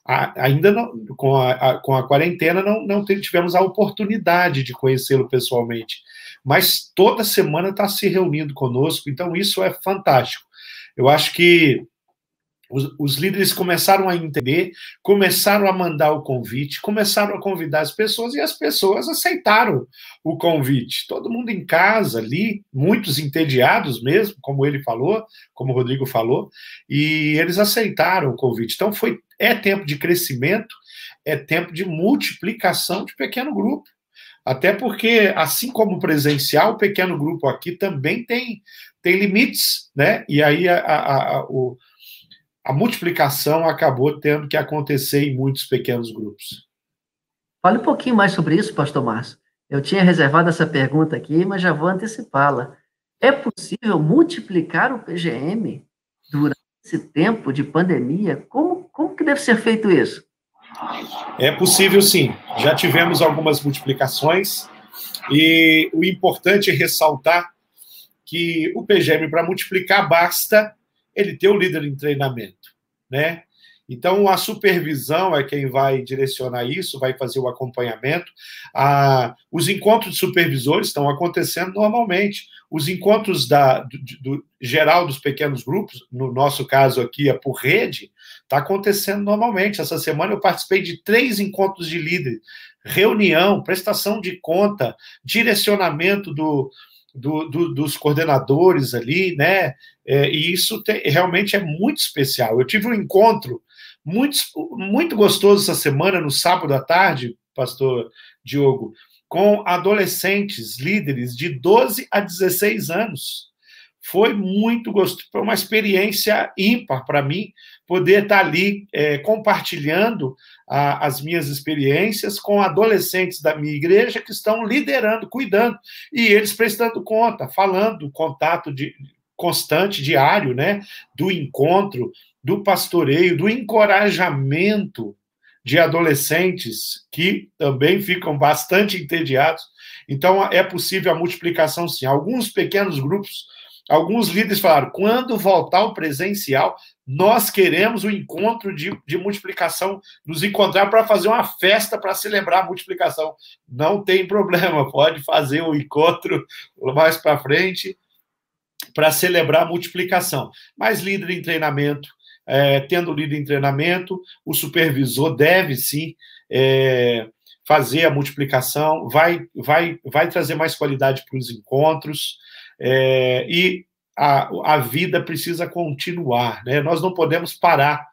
A, ainda não, com, a, com a quarentena não, não tivemos a oportunidade de conhecê-lo pessoalmente, mas toda semana está se reunindo conosco, então isso é fantástico. Eu acho que os, os, líderes começaram a entender, começaram a mandar o convite, começaram a convidar as pessoas e as pessoas aceitaram o convite. Todo mundo em casa ali, muitos entediados mesmo, como ele falou, como o Rodrigo falou, e eles aceitaram o convite. Então foi é tempo de crescimento, é tempo de multiplicação de pequeno grupo. Até porque, assim como presencial, o pequeno grupo aqui também tem, tem limites, né? E aí a, a, a, o, a multiplicação acabou tendo que acontecer em muitos pequenos grupos. Fale um pouquinho mais sobre isso, pastor Márcio. Eu tinha reservado essa pergunta aqui, mas já vou antecipá-la. É possível multiplicar o PGM durante esse tempo de pandemia? Como, como que deve ser feito isso? É possível sim. Já tivemos algumas multiplicações e o importante é ressaltar que o PGM, para multiplicar, basta ele ter o líder em treinamento, né? Então, a supervisão é quem vai direcionar isso, vai fazer o acompanhamento. Ah, os encontros de supervisores estão acontecendo normalmente. Os encontros da, do, do, geral dos pequenos grupos, no nosso caso aqui é por rede, está acontecendo normalmente. Essa semana eu participei de três encontros de líderes, reunião, prestação de conta, direcionamento do, do, do, dos coordenadores ali, né? É, e isso te, realmente é muito especial. Eu tive um encontro muito, muito gostoso essa semana, no sábado à tarde, pastor Diogo, com adolescentes líderes de 12 a 16 anos. Foi muito gostoso, foi uma experiência ímpar para mim poder estar ali é, compartilhando as minhas experiências com adolescentes da minha igreja que estão liderando, cuidando, e eles prestando conta, falando, contato de, constante, diário, né, do encontro, do pastoreio, do encorajamento de adolescentes que também ficam bastante entediados. Então, é possível a multiplicação, sim. Alguns pequenos grupos, alguns líderes falaram: quando voltar o presencial, nós queremos o um encontro de, de multiplicação, nos encontrar para fazer uma festa para celebrar a multiplicação. Não tem problema, pode fazer um encontro mais para frente para celebrar a multiplicação. Mas líder em treinamento, é, tendo líder em treinamento, o supervisor deve sim é, fazer a multiplicação, vai, vai, vai trazer mais qualidade para os encontros é, e a, a vida precisa continuar, né? Nós não podemos parar.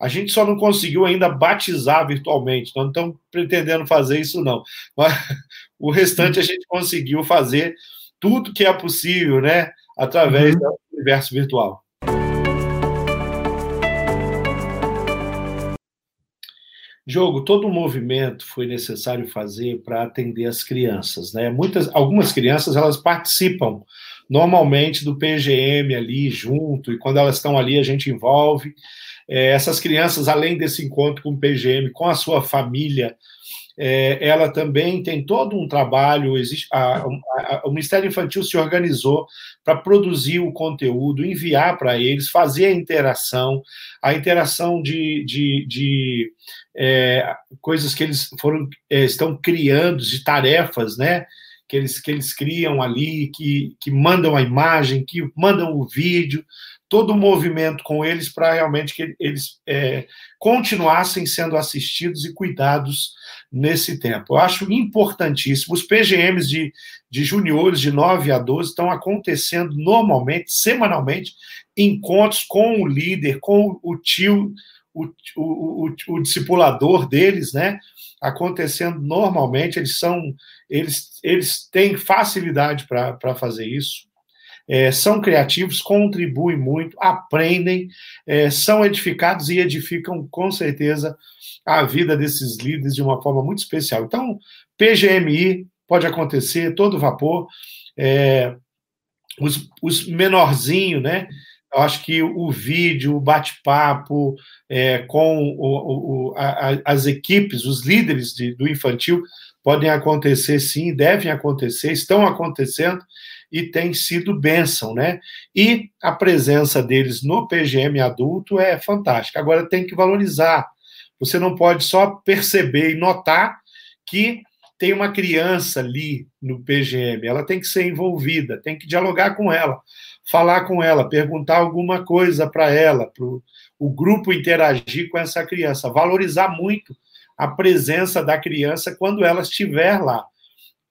A gente só não conseguiu ainda batizar virtualmente, não estamos pretendendo fazer isso, não. Mas o restante a gente conseguiu fazer tudo que é possível, né? Através uhum. do universo virtual. Jogo, todo o movimento foi necessário fazer para atender as crianças, né? Muitas, algumas crianças elas participam normalmente do PGM ali junto, e quando elas estão ali a gente envolve. É, essas crianças, além desse encontro com o PGM, com a sua família, é, ela também tem todo um trabalho. Existe, a, a, o Ministério Infantil se organizou para produzir o conteúdo, enviar para eles, fazer a interação, a interação de, de, de é, coisas que eles foram é, estão criando, de tarefas, né? Que eles, que eles criam ali, que, que mandam a imagem, que mandam o vídeo, todo o movimento com eles para realmente que eles é, continuassem sendo assistidos e cuidados nesse tempo. Eu acho importantíssimo. Os PGMs de, de juniores de 9 a 12 estão acontecendo normalmente, semanalmente, encontros com o líder, com o tio, o, o, o, o discipulador deles, né? Acontecendo normalmente, eles são, eles, eles têm facilidade para fazer isso é, são criativos, contribuem muito, aprendem, é, são edificados e edificam com certeza a vida desses líderes de uma forma muito especial. Então, PGMI pode acontecer, todo vapor, é, os, os menorzinhos, né? Eu acho que o vídeo, o bate-papo é, com o, o, a, as equipes, os líderes de, do infantil, podem acontecer sim, devem acontecer, estão acontecendo e tem sido bênção, né? E a presença deles no PGM adulto é fantástica. Agora tem que valorizar. Você não pode só perceber e notar que tem uma criança ali no PGM, ela tem que ser envolvida, tem que dialogar com ela, falar com ela, perguntar alguma coisa para ela, para o grupo interagir com essa criança, valorizar muito a presença da criança quando ela estiver lá.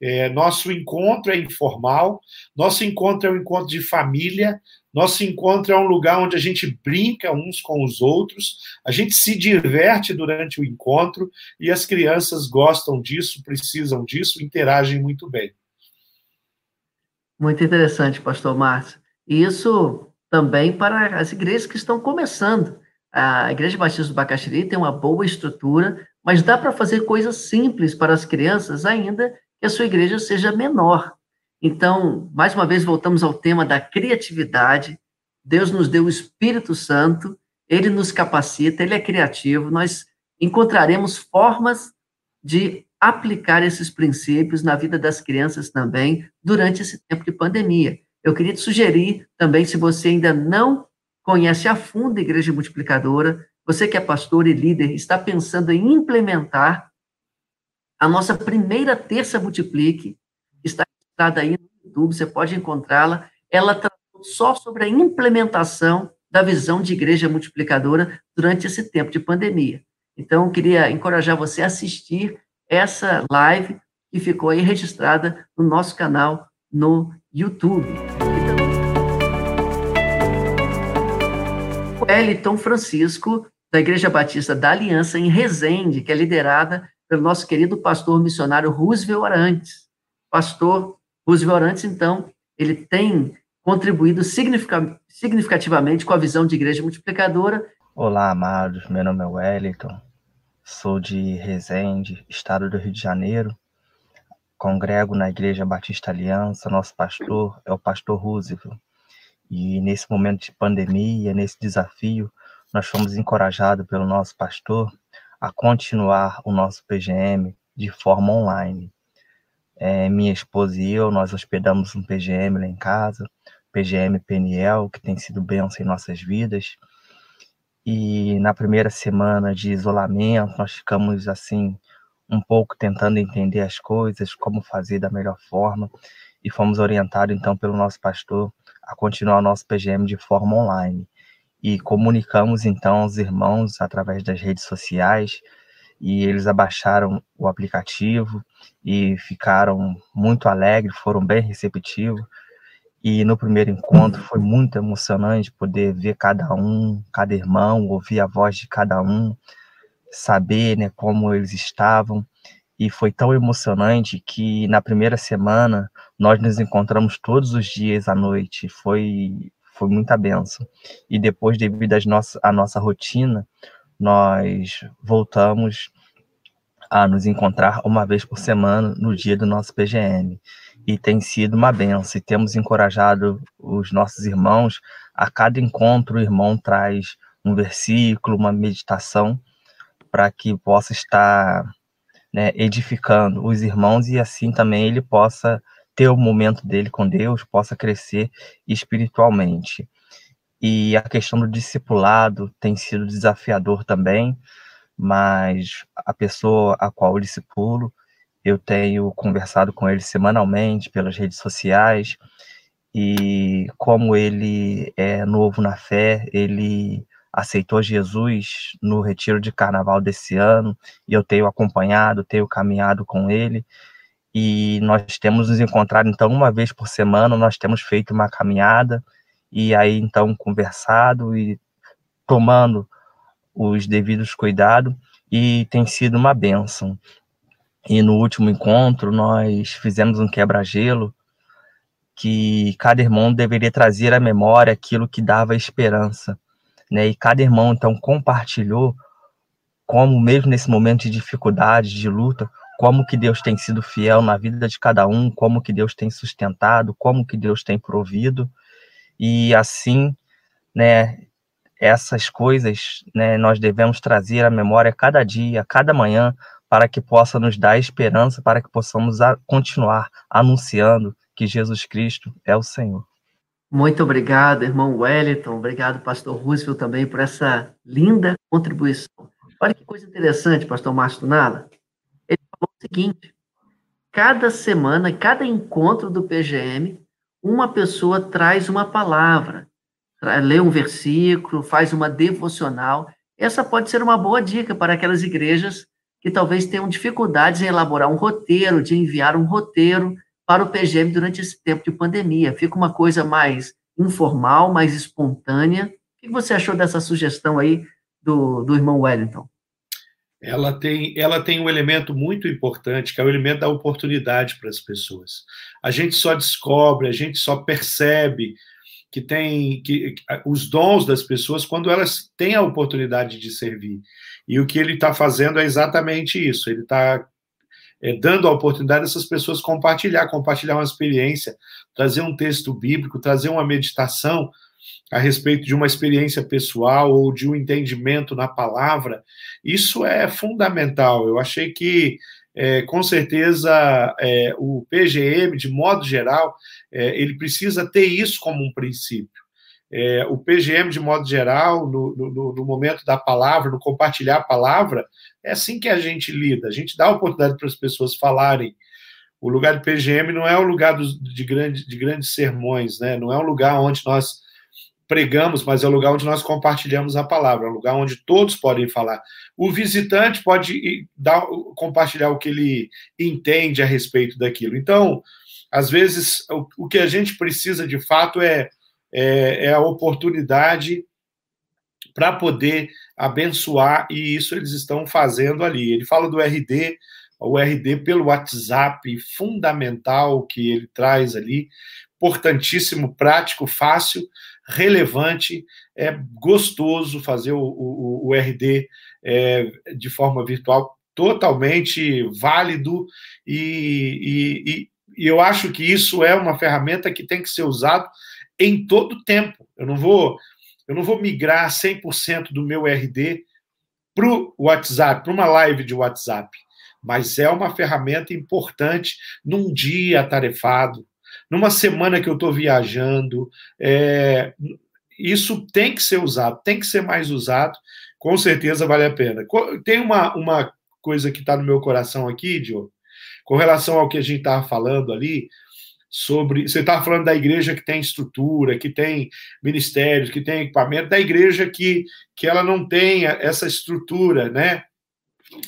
É, nosso encontro é informal, nosso encontro é um encontro de família, nosso encontro é um lugar onde a gente brinca uns com os outros, a gente se diverte durante o encontro e as crianças gostam disso, precisam disso, interagem muito bem. Muito interessante, pastor Márcio. E isso também para as igrejas que estão começando. A Igreja Batista do Bacaxiri tem uma boa estrutura, mas dá para fazer coisas simples para as crianças ainda que a sua igreja seja menor. Então, mais uma vez, voltamos ao tema da criatividade. Deus nos deu o Espírito Santo, ele nos capacita, ele é criativo. Nós encontraremos formas de aplicar esses princípios na vida das crianças também durante esse tempo de pandemia. Eu queria te sugerir também, se você ainda não conhece a fundo a Igreja Multiplicadora, você que é pastor e líder, está pensando em implementar a nossa primeira terça Multiplique está registrada aí no YouTube, você pode encontrá-la. Ela trata só sobre a implementação da visão de igreja multiplicadora durante esse tempo de pandemia. Então, eu queria encorajar você a assistir essa live que ficou aí registrada no nosso canal no YouTube. O Eliton Francisco, da Igreja Batista da Aliança, em Resende, que é liderada pelo nosso querido pastor missionário Roosevelt Arantes. Pastor Roosevelt Arantes, então, ele tem contribuído significativamente com a visão de igreja multiplicadora. Olá, amados. Meu nome é Wellington. Sou de Resende, estado do Rio de Janeiro. Congrego na Igreja Batista Aliança. Nosso pastor é o pastor Roosevelt. E nesse momento de pandemia, nesse desafio, nós fomos encorajados pelo nosso pastor a continuar o nosso PGM de forma online. É, minha esposa e eu, nós hospedamos um PGM lá em casa, PGM Peniel, que tem sido bênção em nossas vidas. E na primeira semana de isolamento, nós ficamos assim, um pouco tentando entender as coisas, como fazer da melhor forma, e fomos orientados então pelo nosso pastor a continuar o nosso PGM de forma online e comunicamos então aos irmãos através das redes sociais e eles abaixaram o aplicativo e ficaram muito alegres, foram bem receptivos. E no primeiro encontro foi muito emocionante poder ver cada um, cada irmão, ouvir a voz de cada um, saber né, como eles estavam. E foi tão emocionante que na primeira semana nós nos encontramos todos os dias à noite. Foi foi muita benção. E depois, devido às nossa, à nossa rotina, nós voltamos a nos encontrar uma vez por semana no dia do nosso PGM. E tem sido uma benção. E temos encorajado os nossos irmãos. A cada encontro, o irmão traz um versículo, uma meditação, para que possa estar né, edificando os irmãos e assim também ele possa ter o momento dele com Deus, possa crescer espiritualmente. E a questão do discipulado tem sido desafiador também, mas a pessoa a qual eu discipulo, eu tenho conversado com ele semanalmente pelas redes sociais, e como ele é novo na fé, ele aceitou Jesus no retiro de carnaval desse ano, e eu tenho acompanhado, tenho caminhado com ele, e nós temos nos encontrado então uma vez por semana, nós temos feito uma caminhada e aí então conversado e tomando os devidos cuidados e tem sido uma benção. E no último encontro nós fizemos um quebra-gelo que cada irmão deveria trazer à memória aquilo que dava esperança, né? E cada irmão então compartilhou como mesmo nesse momento de dificuldade, de luta, como que Deus tem sido fiel na vida de cada um, como que Deus tem sustentado, como que Deus tem provido, e assim, né, essas coisas né, nós devemos trazer à memória cada dia, cada manhã, para que possa nos dar esperança, para que possamos continuar anunciando que Jesus Cristo é o Senhor. Muito obrigado, irmão Wellington. Obrigado, pastor Roosevelt, também por essa linda contribuição. Olha que coisa interessante, pastor Márcio Nala. Ele falou o seguinte: cada semana, cada encontro do PGM, uma pessoa traz uma palavra, lê um versículo, faz uma devocional. Essa pode ser uma boa dica para aquelas igrejas que talvez tenham dificuldades em elaborar um roteiro, de enviar um roteiro para o PGM durante esse tempo de pandemia. Fica uma coisa mais informal, mais espontânea. O que você achou dessa sugestão aí do, do irmão Wellington? Ela tem, ela tem um elemento muito importante, que é o elemento da oportunidade para as pessoas. A gente só descobre, a gente só percebe que tem que, os dons das pessoas quando elas têm a oportunidade de servir. E o que ele está fazendo é exatamente isso. Ele está é, dando a oportunidade dessas pessoas compartilhar, compartilhar uma experiência, trazer um texto bíblico, trazer uma meditação a respeito de uma experiência pessoal ou de um entendimento na palavra. Isso é fundamental. Eu achei que é, com certeza é, o PGM, de modo geral, é, ele precisa ter isso como um princípio. É, o PGM, de modo geral, no, no, no, momento da palavra, no compartilhar a palavra, é assim que a gente lida. A gente dá a oportunidade para as pessoas falarem. O lugar do PGM não é o lugar de, grande, de grandes sermões, né? não é um lugar onde nós pregamos, mas é o lugar onde nós compartilhamos a palavra, é um lugar onde todos podem falar. O visitante pode dar, compartilhar o que ele entende a respeito daquilo. Então, às vezes, o, o que a gente precisa de fato é, é, é a oportunidade para poder abençoar, e isso eles estão fazendo ali. Ele fala do RD, o RD pelo WhatsApp, fundamental que ele traz ali, importantíssimo, prático, fácil, relevante, é gostoso fazer o, o, o RD é, de forma virtual, totalmente válido, e, e, e, eu acho que isso é uma ferramenta que tem que ser usado em todo tempo. Eu não vou, eu não vou migrar 100% do meu RD para o WhatsApp, para uma live de WhatsApp, mas é uma ferramenta importante num dia atarefado, numa semana que eu estou viajando. É, isso tem que ser usado, tem que ser mais usado, com certeza vale a pena. Tem uma, uma coisa que está no meu coração aqui, Diogo, com relação ao que a gente estava falando ali, sobre. Você estava falando da igreja que tem estrutura, que tem ministérios, que tem equipamento, da igreja que, que ela não tem essa estrutura, né?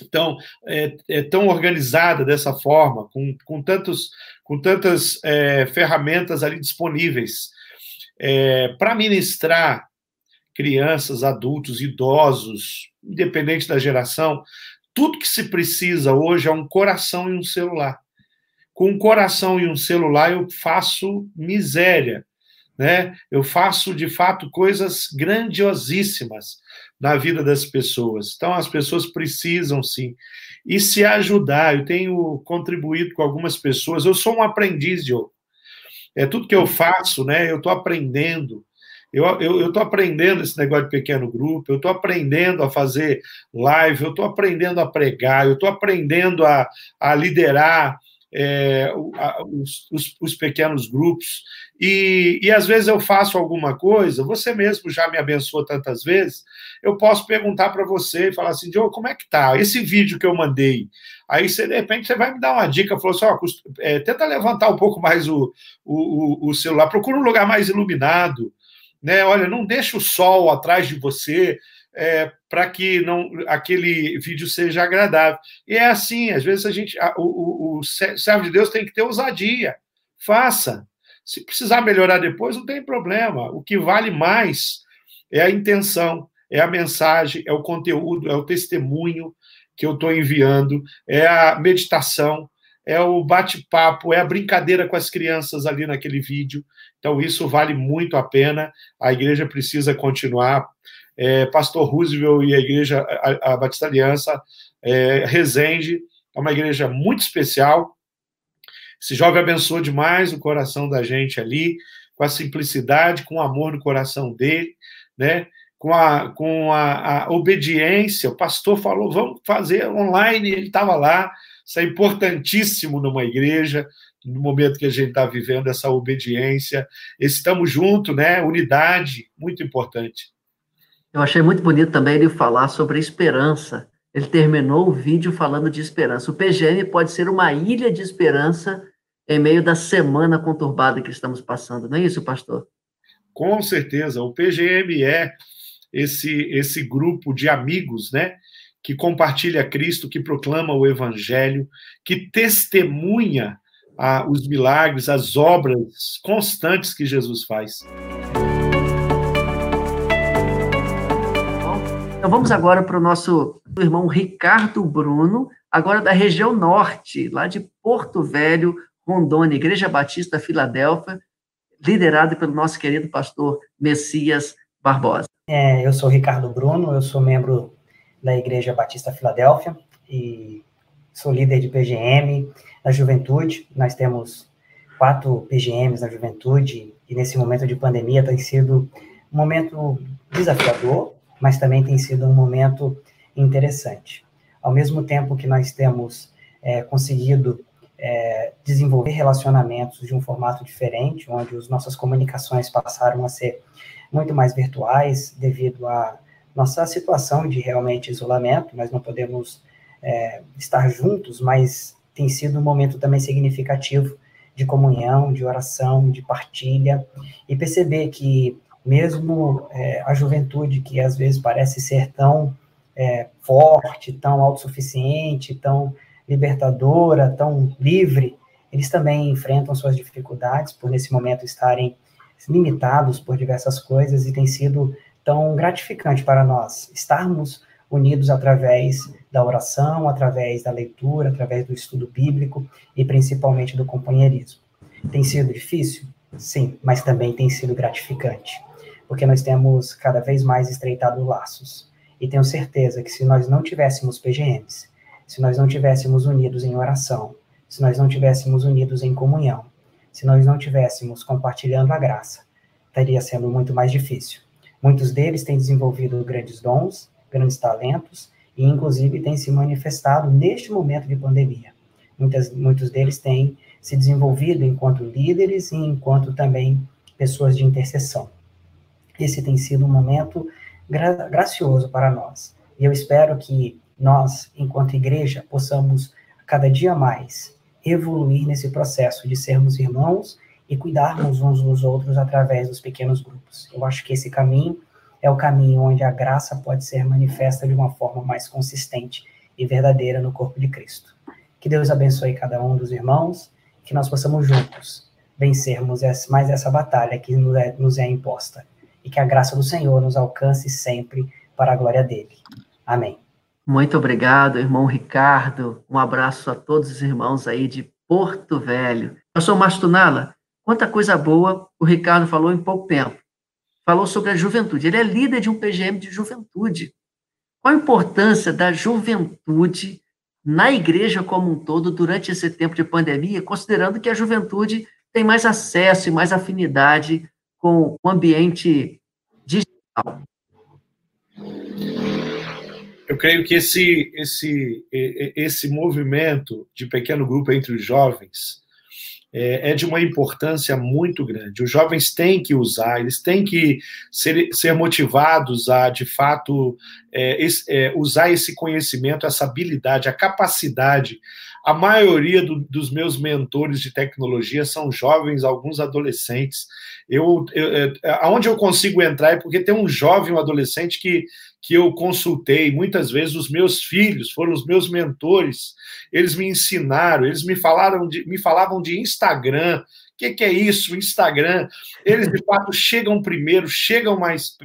Então, é, é tão organizada dessa forma, com, com, tantos, com tantas é, ferramentas ali disponíveis é, para ministrar crianças, adultos, idosos, independente da geração, tudo que se precisa hoje é um coração e um celular. Com um coração e um celular eu faço miséria, né? Eu faço de fato coisas grandiosíssimas na vida das pessoas. Então, as pessoas precisam sim. E se ajudar, eu tenho contribuído com algumas pessoas, eu sou um aprendiz, Diogo. É tudo que eu faço, né? Eu estou aprendendo. Eu estou aprendendo esse negócio de pequeno grupo, eu estou aprendendo a fazer live, eu estou aprendendo a pregar, eu estou aprendendo a, a liderar é, os, os, os, pequenos grupos. E, e às vezes eu faço alguma coisa, você mesmo já me abençoou tantas vezes, eu posso perguntar para você e falar assim, Diogo, como é que tá? Esse vídeo que eu mandei. Aí você, de repente, você vai me dar uma dica, falou assim: ó, é, tenta levantar um pouco mais o, o, o celular, procura um lugar mais iluminado, né? Olha, não deixa o sol atrás de você. É, para que não aquele vídeo seja agradável. E é assim, às vezes a gente, a, o, o, o servo de Deus tem que ter ousadia. Faça. Se precisar melhorar depois, não tem problema. O que vale mais é a intenção, é a mensagem, é o conteúdo, é o testemunho que eu estou enviando, é a meditação, é o bate-papo, é a brincadeira com as crianças ali naquele vídeo. Então, isso vale muito a pena. A igreja precisa continuar. É, Pastor Roosevelt e a igreja, a, a Batista Aliança, é, Resende, é uma igreja muito especial. Esse jovem abençoou demais o coração da gente ali, com a simplicidade, com o amor no coração dele, né? com a, com a, a obediência. O pastor falou, vamos fazer online, ele estava lá. Isso é importantíssimo numa igreja, no momento que a gente está vivendo essa obediência. Estamos juntos, né? Unidade, muito importante. Eu achei muito bonito também ele falar sobre esperança. Ele terminou o vídeo falando de esperança. O PGM pode ser uma ilha de esperança em meio da semana conturbada que estamos passando, não é isso, pastor? Com certeza. O PGM é esse, esse grupo de amigos, né? Que compartilha Cristo, que proclama o Evangelho, que testemunha ah, os milagres, as obras constantes que Jesus faz. Então vamos agora para o nosso irmão Ricardo Bruno, agora da região norte, lá de Porto Velho, Rondônia, Igreja Batista Filadélfia, liderado pelo nosso querido pastor Messias Barbosa. É, eu sou Ricardo Bruno, eu sou membro da Igreja Batista Filadélfia e sou líder de PGM na juventude. Nós temos quatro PGMs na juventude e nesse momento de pandemia tem sido um momento desafiador, mas também tem sido um momento interessante. Ao mesmo tempo que nós temos é, conseguido é, desenvolver relacionamentos de um formato diferente, onde as nossas comunicações passaram a ser muito mais virtuais devido à nossa situação de realmente isolamento, nós não podemos é, estar juntos, mas tem sido um momento também significativo de comunhão, de oração, de partilha, e perceber que mesmo é, a juventude, que às vezes parece ser tão é, forte, tão autossuficiente, tão libertadora, tão livre, eles também enfrentam suas dificuldades por nesse momento estarem limitados por diversas coisas e tem sido tão gratificante para nós estarmos unidos através da oração, através da leitura, através do estudo bíblico e principalmente do companheirismo. Tem sido difícil? Sim, mas também tem sido gratificante porque nós temos cada vez mais estreitado laços. E tenho certeza que se nós não tivéssemos PGMs, se nós não tivéssemos unidos em oração, se nós não tivéssemos unidos em comunhão, se nós não tivéssemos compartilhando a graça, estaria sendo muito mais difícil. Muitos deles têm desenvolvido grandes dons, grandes talentos, e inclusive têm se manifestado neste momento de pandemia. Muitas, muitos deles têm se desenvolvido enquanto líderes e enquanto também pessoas de intercessão. Esse tem sido um momento gra gracioso para nós. E eu espero que nós, enquanto igreja, possamos cada dia mais evoluir nesse processo de sermos irmãos e cuidarmos uns dos outros através dos pequenos grupos. Eu acho que esse caminho é o caminho onde a graça pode ser manifesta de uma forma mais consistente e verdadeira no corpo de Cristo. Que Deus abençoe cada um dos irmãos, que nós possamos juntos vencermos mais essa batalha que nos é, é imposta e que a graça do Senhor nos alcance sempre para a glória dele. Amém. Muito obrigado, irmão Ricardo. Um abraço a todos os irmãos aí de Porto Velho. Eu sou Mastunala. Quanta coisa boa o Ricardo falou em pouco tempo. Falou sobre a juventude. Ele é líder de um PGM de juventude. Qual a importância da juventude na igreja como um todo durante esse tempo de pandemia, considerando que a juventude tem mais acesso e mais afinidade com o ambiente digital? Eu creio que esse, esse, esse movimento de pequeno grupo entre os jovens é, é, de uma importância muito grande. Os jovens têm que usar, eles têm que ser, ser motivados a, de fato, é, é, usar esse conhecimento, essa habilidade, a capacidade. A maioria do, dos meus mentores de tecnologia são jovens, alguns adolescentes. Eu, eu, aonde eu consigo entrar é porque tem um jovem, um adolescente que, que eu consultei. Muitas vezes os meus filhos foram os meus mentores. Eles me ensinaram, eles me falaram de, me falavam de Instagram. O que, que é isso, Instagram? Eles de fato chegam primeiro, chegam mais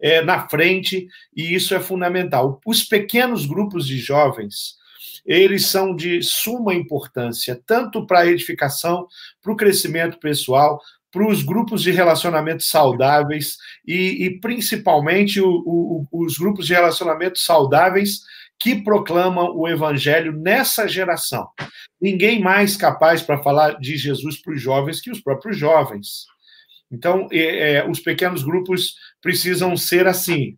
é, na frente e isso é fundamental. Os pequenos grupos de jovens eles são de suma importância, tanto para a edificação, para o crescimento pessoal, para os grupos de relacionamentos saudáveis e, e principalmente o, o, os grupos de relacionamentos saudáveis que proclamam o evangelho nessa geração. Ninguém mais capaz para falar de Jesus para os jovens que os próprios jovens. Então, é, é, os pequenos grupos precisam ser assim.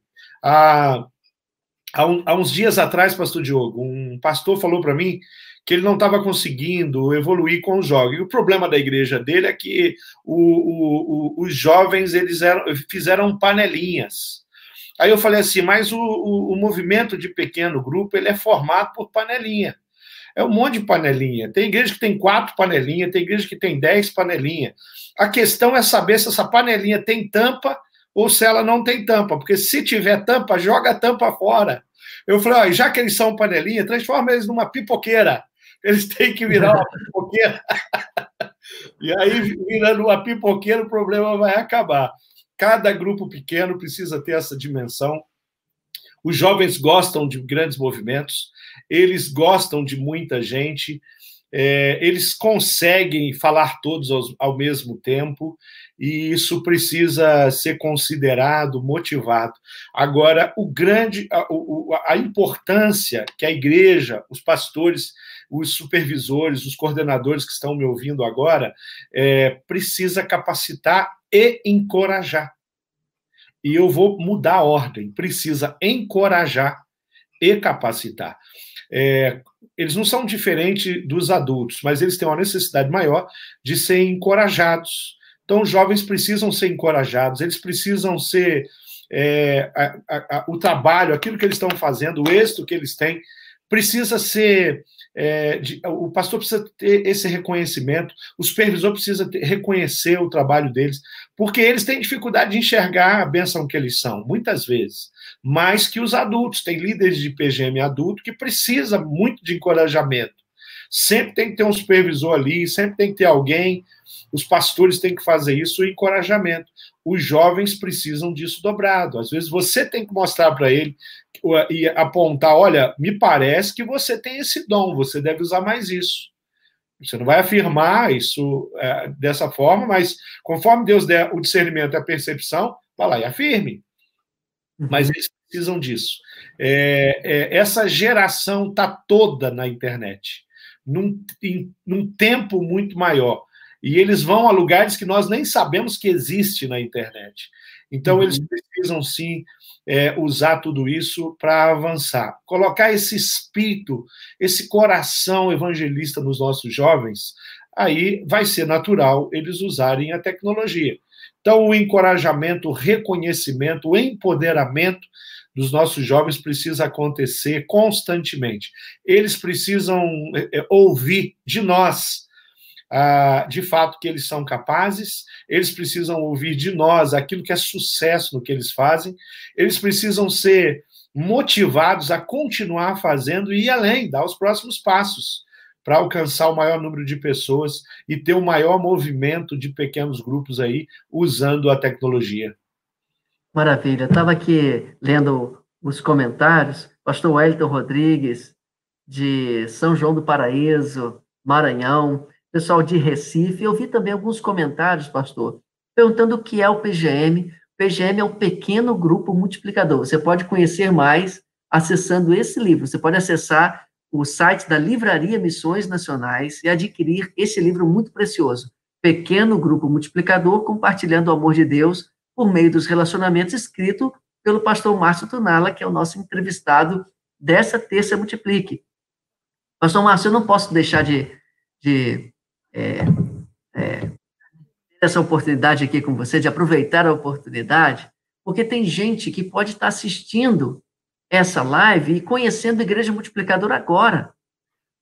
Há, um, há uns dias atrás, pastor Diogo, um pastor falou para mim que ele não estava conseguindo evoluir com os jovens. E o problema da igreja dele é que o, o, o, os jovens eles eram, fizeram panelinhas. Aí eu falei assim, mas o, movimento de pequeno grupo ele é formado por panelinha. É um monte de panelinha. Tem igreja que tem quatro panelinhas, tem igreja que tem dez panelinhas. A questão é saber se essa panelinha tem tampa ou se ela não tem tampa, porque se tiver tampa, joga a tampa fora. Eu falei, ó, já que eles são panelinha, transforma eles numa pipoqueira. Eles têm que virar uma pipoqueira. e aí, virando uma pipoqueira, o problema vai acabar. Cada grupo pequeno precisa ter essa dimensão. Os jovens gostam de grandes movimentos, eles gostam de muita gente, é, eles conseguem falar todos ao, ao mesmo tempo, e isso precisa ser considerado, motivado. Agora, o grande, a, a, importância que a igreja, os pastores, os supervisores, os coordenadores que estão me ouvindo agora, é, precisa capacitar e encorajar. E eu vou mudar a ordem. Precisa encorajar e capacitar. É, eles não são diferentes dos adultos, mas eles têm uma necessidade maior de serem encorajados então, os jovens precisam ser encorajados, eles precisam ser. É, a, a, o trabalho, aquilo que eles estão fazendo, o êxito que eles têm, precisa ser. É, de, o pastor precisa ter esse reconhecimento, o supervisor precisa ter, reconhecer o trabalho deles, porque eles têm dificuldade de enxergar a bênção que eles são, muitas vezes, mais que os adultos. Tem líderes de PGM adulto que precisa muito de encorajamento. Sempre tem que ter um supervisor ali, sempre tem que ter alguém os pastores têm que fazer isso, o encorajamento. Os jovens precisam disso dobrado. Às vezes você tem que mostrar para ele e apontar: olha, me parece que você tem esse dom, você deve usar mais isso. Você não vai afirmar isso é, dessa forma, mas conforme Deus der o discernimento e a percepção, vá lá e afirme. Uhum. Mas eles precisam disso. É, é, essa geração está toda na internet, num, em, num tempo muito maior e eles vão a lugares que nós nem sabemos que existe na internet. Então, uhum. eles precisam sim é, usar tudo isso para avançar. Colocar esse espírito, esse coração evangelista nos nossos jovens, aí vai ser natural eles usarem a tecnologia. Então, o encorajamento, o reconhecimento, o empoderamento dos nossos jovens precisa acontecer constantemente. Eles precisam é, é ouvir de nós ah, de fato que eles são capazes, eles precisam ouvir de nós aquilo que é sucesso no que eles fazem, eles precisam ser motivados a continuar fazendo e ir além, dar os próximos passos para alcançar o maior número de pessoas e ter o maior movimento de pequenos grupos aí usando a tecnologia. Maravilha. Estava aqui lendo os comentários. Pastor Wellington Rodrigues, de São João do Paraíso, Maranhão pessoal de Recife. Eu vi também alguns comentários, pastor, perguntando o que é o PGM. O PGM é um pequeno grupo multiplicador. Você pode conhecer mais acessando esse livro. Você pode acessar o site da Livraria Missões Nacionais e adquirir esse livro muito precioso. Pequeno Grupo Multiplicador, compartilhando o amor de Deus por meio dos relacionamentos, escrito pelo pastor Márcio Tunala, que é o nosso entrevistado dessa terça Multiplique. Pastor Márcio, eu não posso deixar de, de é, é, essa oportunidade aqui com você, de aproveitar a oportunidade, porque tem gente que pode estar assistindo essa live e conhecendo a Igreja Multiplicadora agora.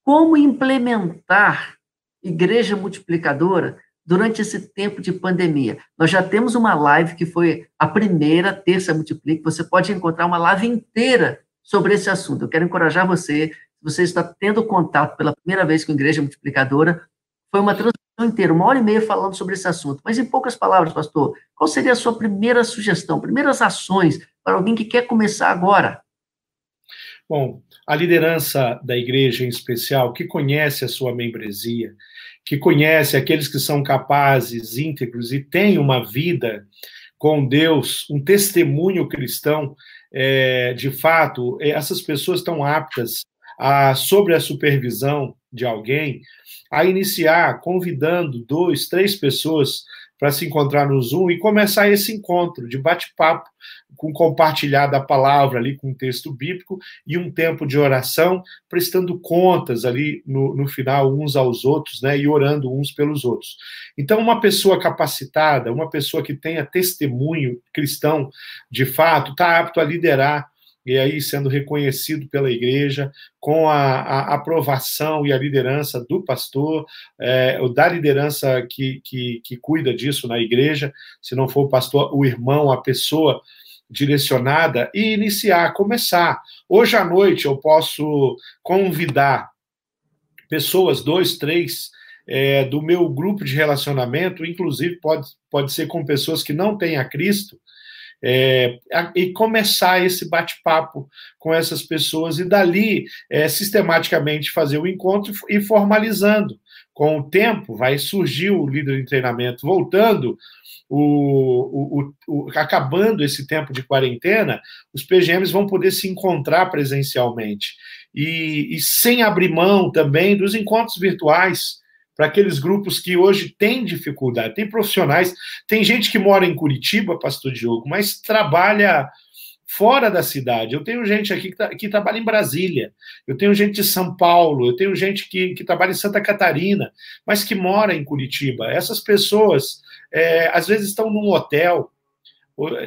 Como implementar Igreja Multiplicadora durante esse tempo de pandemia? Nós já temos uma live que foi a primeira Terça Multiplique. Você pode encontrar uma live inteira sobre esse assunto. Eu quero encorajar você, se você está tendo contato pela primeira vez com a Igreja Multiplicadora, foi uma transmissão inteira, uma hora e meia falando sobre esse assunto. Mas, em poucas palavras, pastor, qual seria a sua primeira sugestão, primeiras ações para alguém que quer começar agora? Bom, a liderança da igreja em especial, que conhece a sua membresia, que conhece aqueles que são capazes, íntegros e têm uma vida com Deus, um testemunho cristão, é, de fato, essas pessoas estão aptas a, sobre a supervisão de alguém, a iniciar convidando dois, três pessoas para se encontrar no Zoom e começar esse encontro de bate-papo, com compartilhar da palavra ali com um texto bíblico e um tempo de oração, prestando contas ali no, no final uns aos outros, né, e orando uns pelos outros. Então, uma pessoa capacitada, uma pessoa que tenha testemunho cristão de fato, está apto a liderar e aí sendo reconhecido pela igreja, com a, a aprovação e a liderança do pastor, é, da liderança que, que, que cuida disso na igreja, se não for o pastor, o irmão, a pessoa direcionada, e iniciar, começar. Hoje à noite eu posso convidar pessoas, dois, três, é, do meu grupo de relacionamento, inclusive pode, pode ser com pessoas que não têm a Cristo, é, e começar esse bate-papo com essas pessoas e dali é, sistematicamente fazer o encontro e formalizando. Com o tempo, vai surgir o líder de treinamento voltando, o, o, o, acabando esse tempo de quarentena, os PGMs vão poder se encontrar presencialmente e, e sem abrir mão também dos encontros virtuais para aqueles grupos que hoje têm dificuldade. Tem profissionais, tem gente que mora em Curitiba, pastor Diogo, mas trabalha fora da cidade. Eu tenho gente aqui que, tá, que, trabalha em Brasília, eu tenho gente de São Paulo, eu tenho gente que, que trabalha em Santa Catarina, mas que mora em Curitiba. Essas pessoas, é, às vezes, estão num hotel,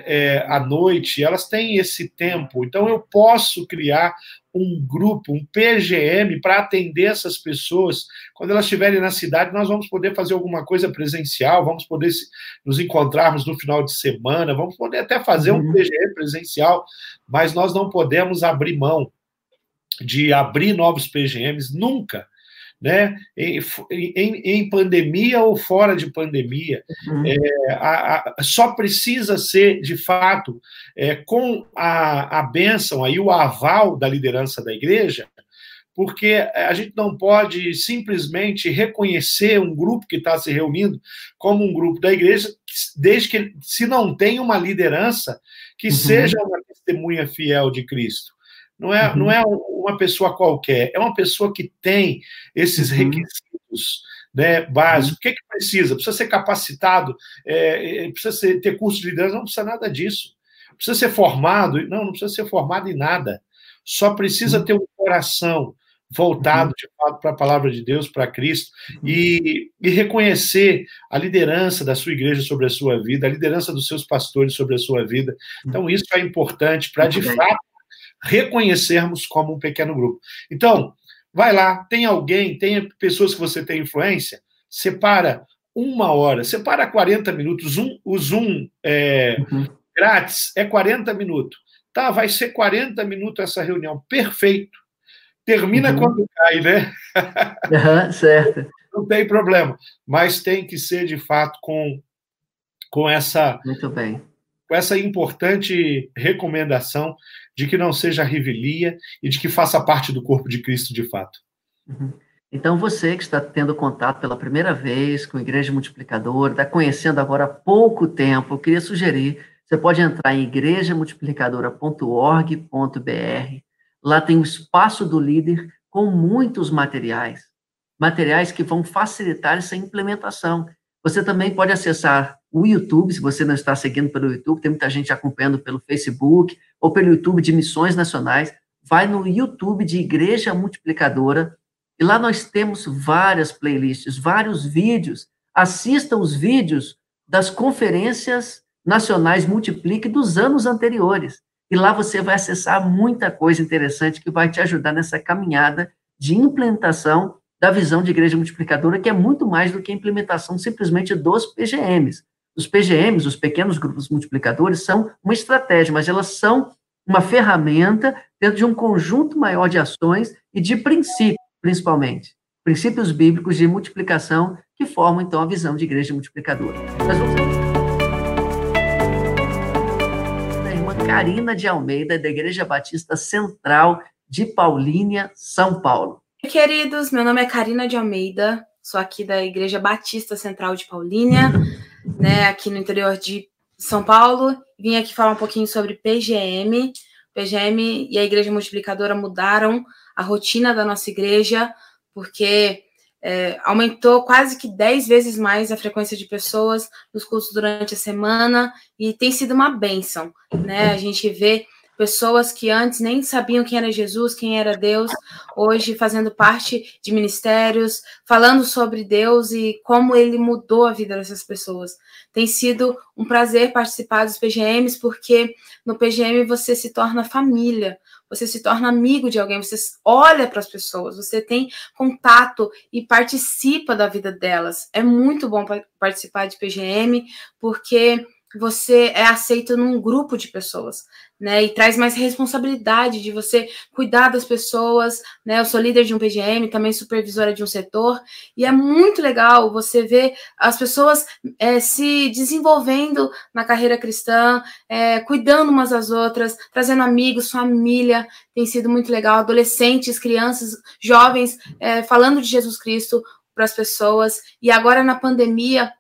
é, à noite, elas têm esse tempo. Então, eu posso criar um grupo, um PGM, para atender essas pessoas. Quando elas estiverem na cidade, nós vamos poder fazer alguma coisa presencial, vamos poder nos encontrarmos no final de semana, vamos poder até fazer um uhum. PGM presencial, mas nós não podemos abrir mão de abrir novos PGMs nunca né? Em, em, em, pandemia ou fora de pandemia. Uhum. É, a, a, só precisa ser, de fato, é, com a, a bênção aí, o aval da liderança da igreja, porque a gente não pode simplesmente reconhecer um grupo que está se reunindo como um grupo da igreja, desde que se não tem uma liderança que uhum. seja uma testemunha fiel de Cristo. Não é, uhum. não é uma pessoa qualquer, é uma pessoa que tem esses uhum. requisitos né, básicos. Uhum. O que, é que precisa? Precisa ser capacitado, é, é, precisa ser, ter curso de liderança, não precisa nada disso. Precisa ser formado, não, não precisa ser formado em nada. Só precisa uhum. ter um coração voltado uhum. de fato para a palavra de Deus, para Cristo, uhum. e, e, reconhecer a liderança da sua igreja sobre a sua vida, a liderança dos seus pastores sobre a sua vida. Então, isso é importante para, de fato, reconhecermos como um pequeno grupo. Então, vai lá, tem alguém, tem pessoas que você tem influência, separa uma hora, separa 40 minutos. Um, o Zoom é, uhum. grátis é 40 minutos. Tá, vai ser 40 minutos essa reunião. Perfeito. Termina uhum. quando cai, né? Uhum, certo. Não tem problema. Mas tem que ser, de fato, com, com essa. Muito bem. Com essa importante recomendação de que não seja revelia e de que faça parte do corpo de Cristo de fato. Uhum. Então, você que está tendo contato pela primeira vez com a Igreja Multiplicadora, está conhecendo agora há pouco tempo, eu queria sugerir, você pode entrar em igrejamultiplicadora.org.br, lá tem o espaço do líder com muitos materiais, materiais que vão facilitar essa implementação. Você também pode acessar o YouTube, se você não está seguindo pelo YouTube, tem muita gente acompanhando pelo Facebook ou pelo YouTube de Missões Nacionais. Vai no YouTube de Igreja Multiplicadora e lá nós temos várias playlists, vários vídeos. Assista os vídeos das conferências nacionais Multiplique dos anos anteriores. E lá você vai acessar muita coisa interessante que vai te ajudar nessa caminhada de implementação da visão de igreja multiplicadora, que é muito mais do que a implementação simplesmente dos PGMs. Os PGMs, os pequenos grupos multiplicadores, são uma estratégia, mas elas são uma ferramenta dentro de um conjunto maior de ações e de princípios, principalmente. Princípios bíblicos de multiplicação que formam, então, a visão de igreja multiplicadora. Nós vamos da irmã Karina de Almeida, da Igreja Batista Central de Paulínia, São Paulo. Queridos, meu nome é Karina de Almeida, sou aqui da Igreja Batista Central de Paulínia, né, aqui no interior de São Paulo. Vim aqui falar um pouquinho sobre PGM. PGM e a Igreja Multiplicadora mudaram a rotina da nossa igreja, porque é, aumentou quase que 10 vezes mais a frequência de pessoas nos cultos durante a semana e tem sido uma bênção, né? A gente vê pessoas que antes nem sabiam quem era Jesus, quem era Deus, hoje fazendo parte de ministérios, falando sobre Deus e como ele mudou a vida dessas pessoas. Tem sido um prazer participar dos PGMs, porque no PGM você se torna família, você se torna amigo de alguém, você olha para as pessoas, você tem contato e participa da vida delas. É muito bom participar de PGM, porque você é aceito num grupo de pessoas né? E traz mais responsabilidade de você cuidar das pessoas, né? Eu sou líder de um PGM, também supervisora de um setor, e é muito legal você ver as pessoas é, se desenvolvendo na carreira cristã, é, cuidando umas das outras, trazendo amigos, família, tem sido muito legal, adolescentes, crianças, jovens, é, falando de Jesus Cristo para as pessoas, e agora na pandemia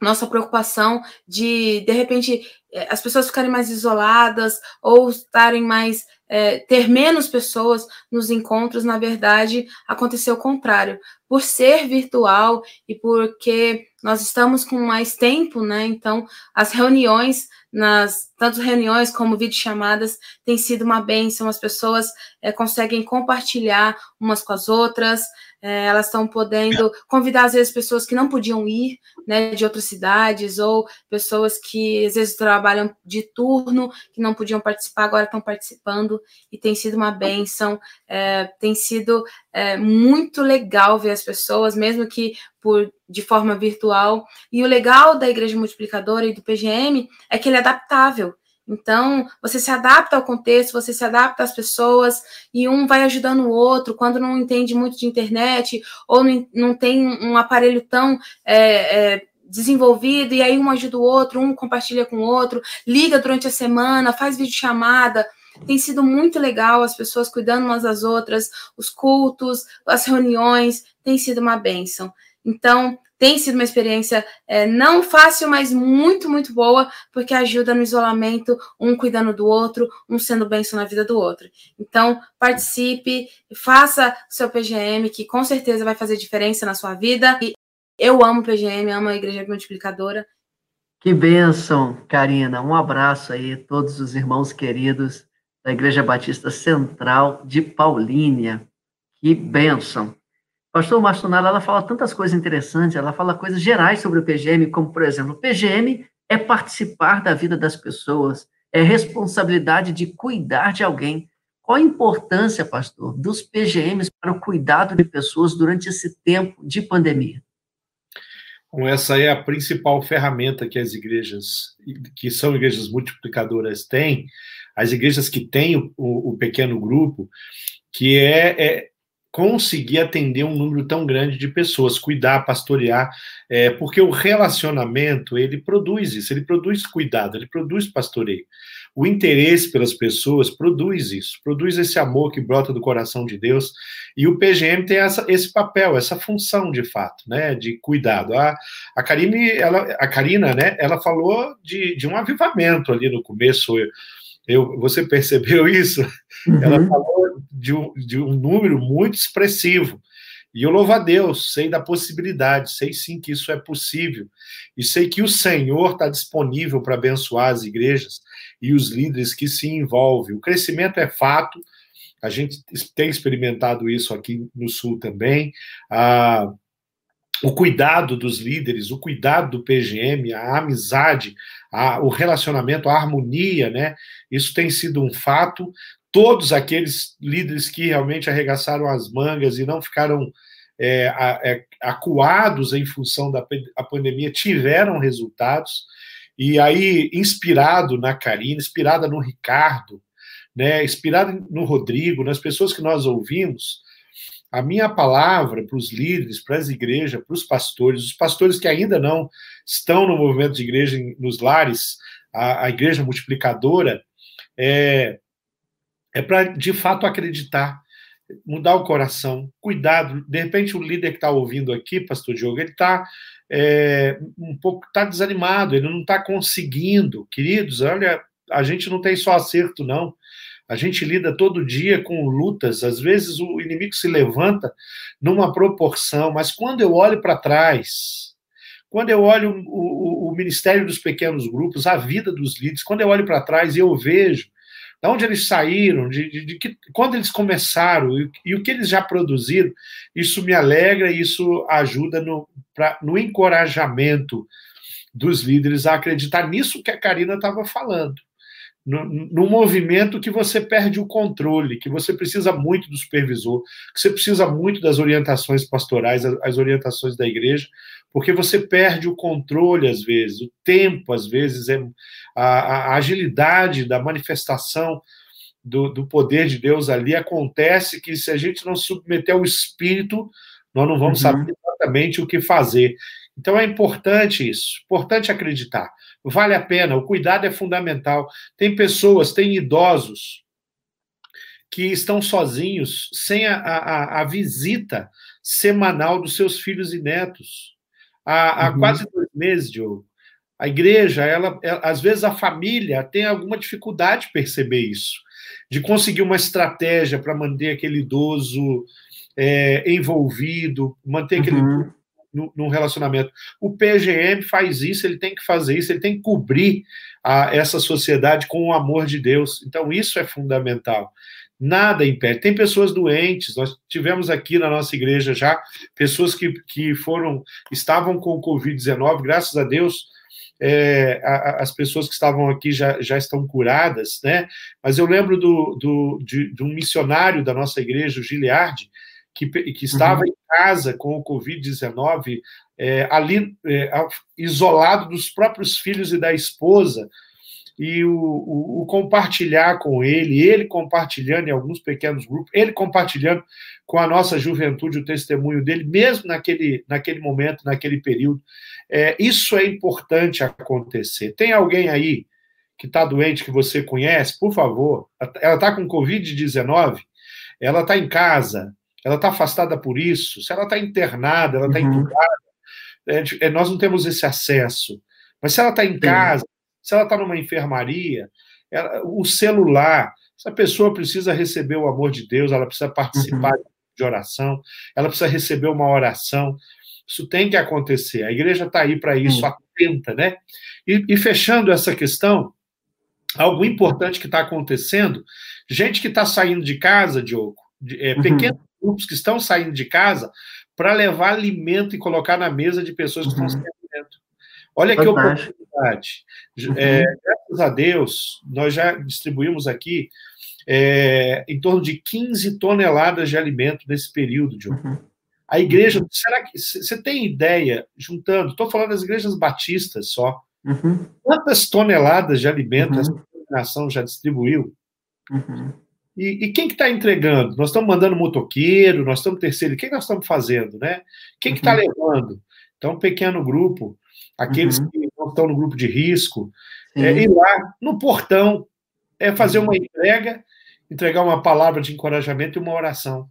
nossa preocupação de, de repente, as pessoas ficarem mais isoladas ou estarem mais é, ter menos pessoas nos encontros, na verdade, aconteceu o contrário. Por ser virtual e porque nós estamos com mais tempo, né? Então, as reuniões, nas tanto reuniões como videochamadas, têm sido uma bênção. As pessoas é, conseguem compartilhar umas com as outras, é, elas estão podendo convidar, às vezes, pessoas que não podiam ir, né, de outras cidades, ou pessoas que, às vezes, trabalham de turno, que não podiam participar, agora estão participando, e tem sido uma benção, é, tem sido é, muito legal ver as pessoas, mesmo que por de forma virtual, e o legal da Igreja Multiplicadora e do PGM é que ele é adaptável, então, você se adapta ao contexto, você se adapta às pessoas e um vai ajudando o outro. Quando não entende muito de internet ou não tem um aparelho tão é, é, desenvolvido, e aí um ajuda o outro, um compartilha com o outro, liga durante a semana, faz videochamada. Tem sido muito legal as pessoas cuidando umas das outras, os cultos, as reuniões, tem sido uma bênção. Então, tem sido uma experiência é, não fácil, mas muito, muito boa, porque ajuda no isolamento, um cuidando do outro, um sendo benção na vida do outro. Então, participe, faça o seu PGM, que com certeza vai fazer diferença na sua vida. E eu amo PGM, amo a Igreja Multiplicadora. Que bênção, Karina. Um abraço aí todos os irmãos queridos da Igreja Batista Central de Paulínia. Que bênção. Pastor Mastonara, ela fala tantas coisas interessantes, ela fala coisas gerais sobre o PGM, como, por exemplo, o PGM é participar da vida das pessoas, é responsabilidade de cuidar de alguém. Qual a importância, pastor, dos PGMs para o cuidado de pessoas durante esse tempo de pandemia? Bom, essa é a principal ferramenta que as igrejas, que são igrejas multiplicadoras, têm, as igrejas que têm o, o pequeno grupo, que é, é conseguir atender um número tão grande de pessoas, cuidar, pastorear, é, porque o relacionamento ele produz isso, ele produz cuidado, ele produz pastoreio. O interesse pelas pessoas produz isso, produz esse amor que brota do coração de Deus. E o PGM tem essa, esse papel, essa função de fato, né, de cuidado. A, a Karine, ela, a Karina, né, ela falou de, de um avivamento ali no começo. Eu, eu, você percebeu isso? Uhum. Ela falou de um, de um número muito expressivo. E eu louvo a Deus, sei da possibilidade, sei sim que isso é possível. E sei que o Senhor está disponível para abençoar as igrejas e os líderes que se envolvem. O crescimento é fato, a gente tem experimentado isso aqui no Sul também. Ah, o cuidado dos líderes, o cuidado do PGM, a amizade, a, o relacionamento, a harmonia, né? Isso tem sido um fato. Todos aqueles líderes que realmente arregaçaram as mangas e não ficaram é, é, acuados em função da pandemia tiveram resultados. E aí, inspirado na Karina, inspirada no Ricardo, né, inspirado no Rodrigo, nas pessoas que nós ouvimos, a minha palavra para os líderes, para as igrejas, para os pastores, os pastores que ainda não estão no movimento de igreja nos lares, a, a igreja multiplicadora, é, é para de fato acreditar, mudar o coração, cuidado. De repente, o líder que está ouvindo aqui, pastor Diogo, ele está é, um pouco tá desanimado, ele não está conseguindo. Queridos, olha, a gente não tem só acerto, não. A gente lida todo dia com lutas, às vezes o inimigo se levanta numa proporção, mas quando eu olho para trás, quando eu olho o, o, o, ministério dos pequenos grupos, a vida dos líderes, quando eu olho para trás e eu vejo de onde eles saíram, de, de, de que, quando eles começaram e, e, o que eles já produziram, isso me alegra e isso ajuda no, pra, no encorajamento dos líderes a acreditar nisso que a Karina estava falando num movimento que você perde o controle, que você precisa muito do supervisor, que você precisa muito das orientações pastorais, as orientações da igreja, porque você perde o controle às vezes, o tempo às vezes, é a, a agilidade da manifestação do, do, poder de Deus ali acontece que se a gente não submeter ao espírito, nós não vamos uhum. saber exatamente o que fazer. Então é importante isso, importante acreditar. Vale a pena, o cuidado é fundamental. Tem pessoas, tem idosos que estão sozinhos, sem a, a, a visita semanal dos seus filhos e netos. Há, há uhum. quase dois meses, Diogo. A igreja, ela, ela, às vezes a família tem alguma dificuldade de perceber isso, de conseguir uma estratégia para manter aquele idoso é, envolvido, manter aquele uhum no, no, relacionamento. O PGM faz isso, ele tem que fazer isso, ele tem que cobrir a, essa sociedade com o amor de Deus. Então, isso é fundamental. Nada impede. Tem pessoas doentes, nós tivemos aqui na nossa igreja já pessoas que, que foram, estavam com o Covid-19, graças a Deus, é, a, as pessoas que estavam aqui já, já estão curadas, né? Mas eu lembro do, do, de, de um missionário da nossa igreja, o Giliardi, que, que estava uhum. em casa com o Covid-19, é, ali é, isolado dos próprios filhos e da esposa, e o, o, o, compartilhar com ele, ele compartilhando em alguns pequenos grupos, ele compartilhando com a nossa juventude o testemunho dele, mesmo naquele, naquele momento, naquele período. É, isso é importante acontecer. Tem alguém aí que está doente, que você conhece, por favor, ela está com Covid-19, ela está em casa, ela está afastada por isso, se ela está internada, ela está uhum. entubada, é, nós não temos esse acesso. Mas se ela está em casa, se ela está numa enfermaria, ela, o celular, essa pessoa precisa receber o amor de Deus, ela precisa participar uhum. de oração, ela precisa receber uma oração. Isso tem que acontecer. A igreja está aí para isso, uhum. atenta, né? E, e, fechando essa questão, algo importante que está acontecendo, gente que está saindo de casa, Diogo, é, uhum. pequenos grupos que estão saindo de casa para levar alimento e colocar na mesa de pessoas que uhum. estão sem alimento. Olha que oportunidade. Uhum. É, graças a Deus, nós já distribuímos aqui é, em torno de 15 toneladas de alimento nesse período, Diogo. Uhum. A igreja, será que você tem ideia, juntando, estou falando das igrejas batistas só, uhum. quantas toneladas de alimento uhum. essa denominação já distribuiu? Uhum. E, e, quem que está entregando? Nós estamos mandando motoqueiro, nós estamos terceiro, o que nós estamos fazendo, né? Quem que está uhum. levando? Então, um pequeno grupo, aqueles uhum. que não estão no grupo de risco, é, ir lá no portão, é fazer uma uhum. entrega, entregar uma palavra de encorajamento e uma oração.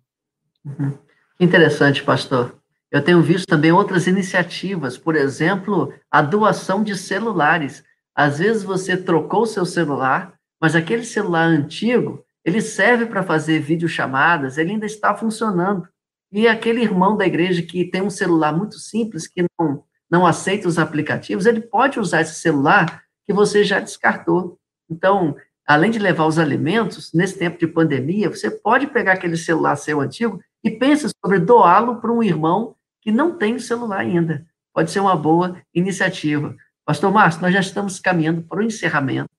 Uhum. Interessante, pastor. Eu tenho visto também outras iniciativas, por exemplo, a doação de celulares. Às vezes você trocou o seu celular, mas aquele celular antigo ele serve para fazer videochamadas, ele ainda está funcionando. E aquele irmão da igreja que tem um celular muito simples, que não, não aceita os aplicativos, ele pode usar esse celular que você já descartou. Então, além de levar os alimentos, nesse tempo de pandemia, você pode pegar aquele celular seu antigo e pense sobre doá-lo para um irmão que não tem celular ainda. Pode ser uma boa iniciativa. Pastor Márcio, nós já estamos caminhando para o encerramento.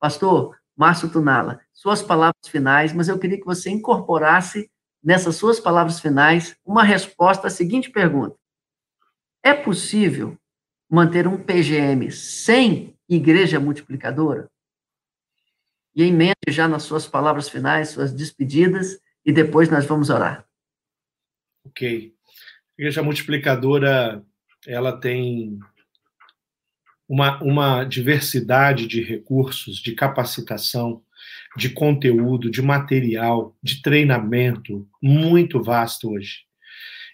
Pastor, Márcio Tunala, suas palavras finais, mas eu queria que você incorporasse nessas suas palavras finais uma resposta à seguinte pergunta: É possível manter um PGM sem igreja multiplicadora? E em mente já nas suas palavras finais, suas despedidas, e depois nós vamos orar. Ok. A igreja multiplicadora, ela tem uma, uma diversidade de recursos, de capacitação, de conteúdo, de material, de treinamento muito vasto hoje.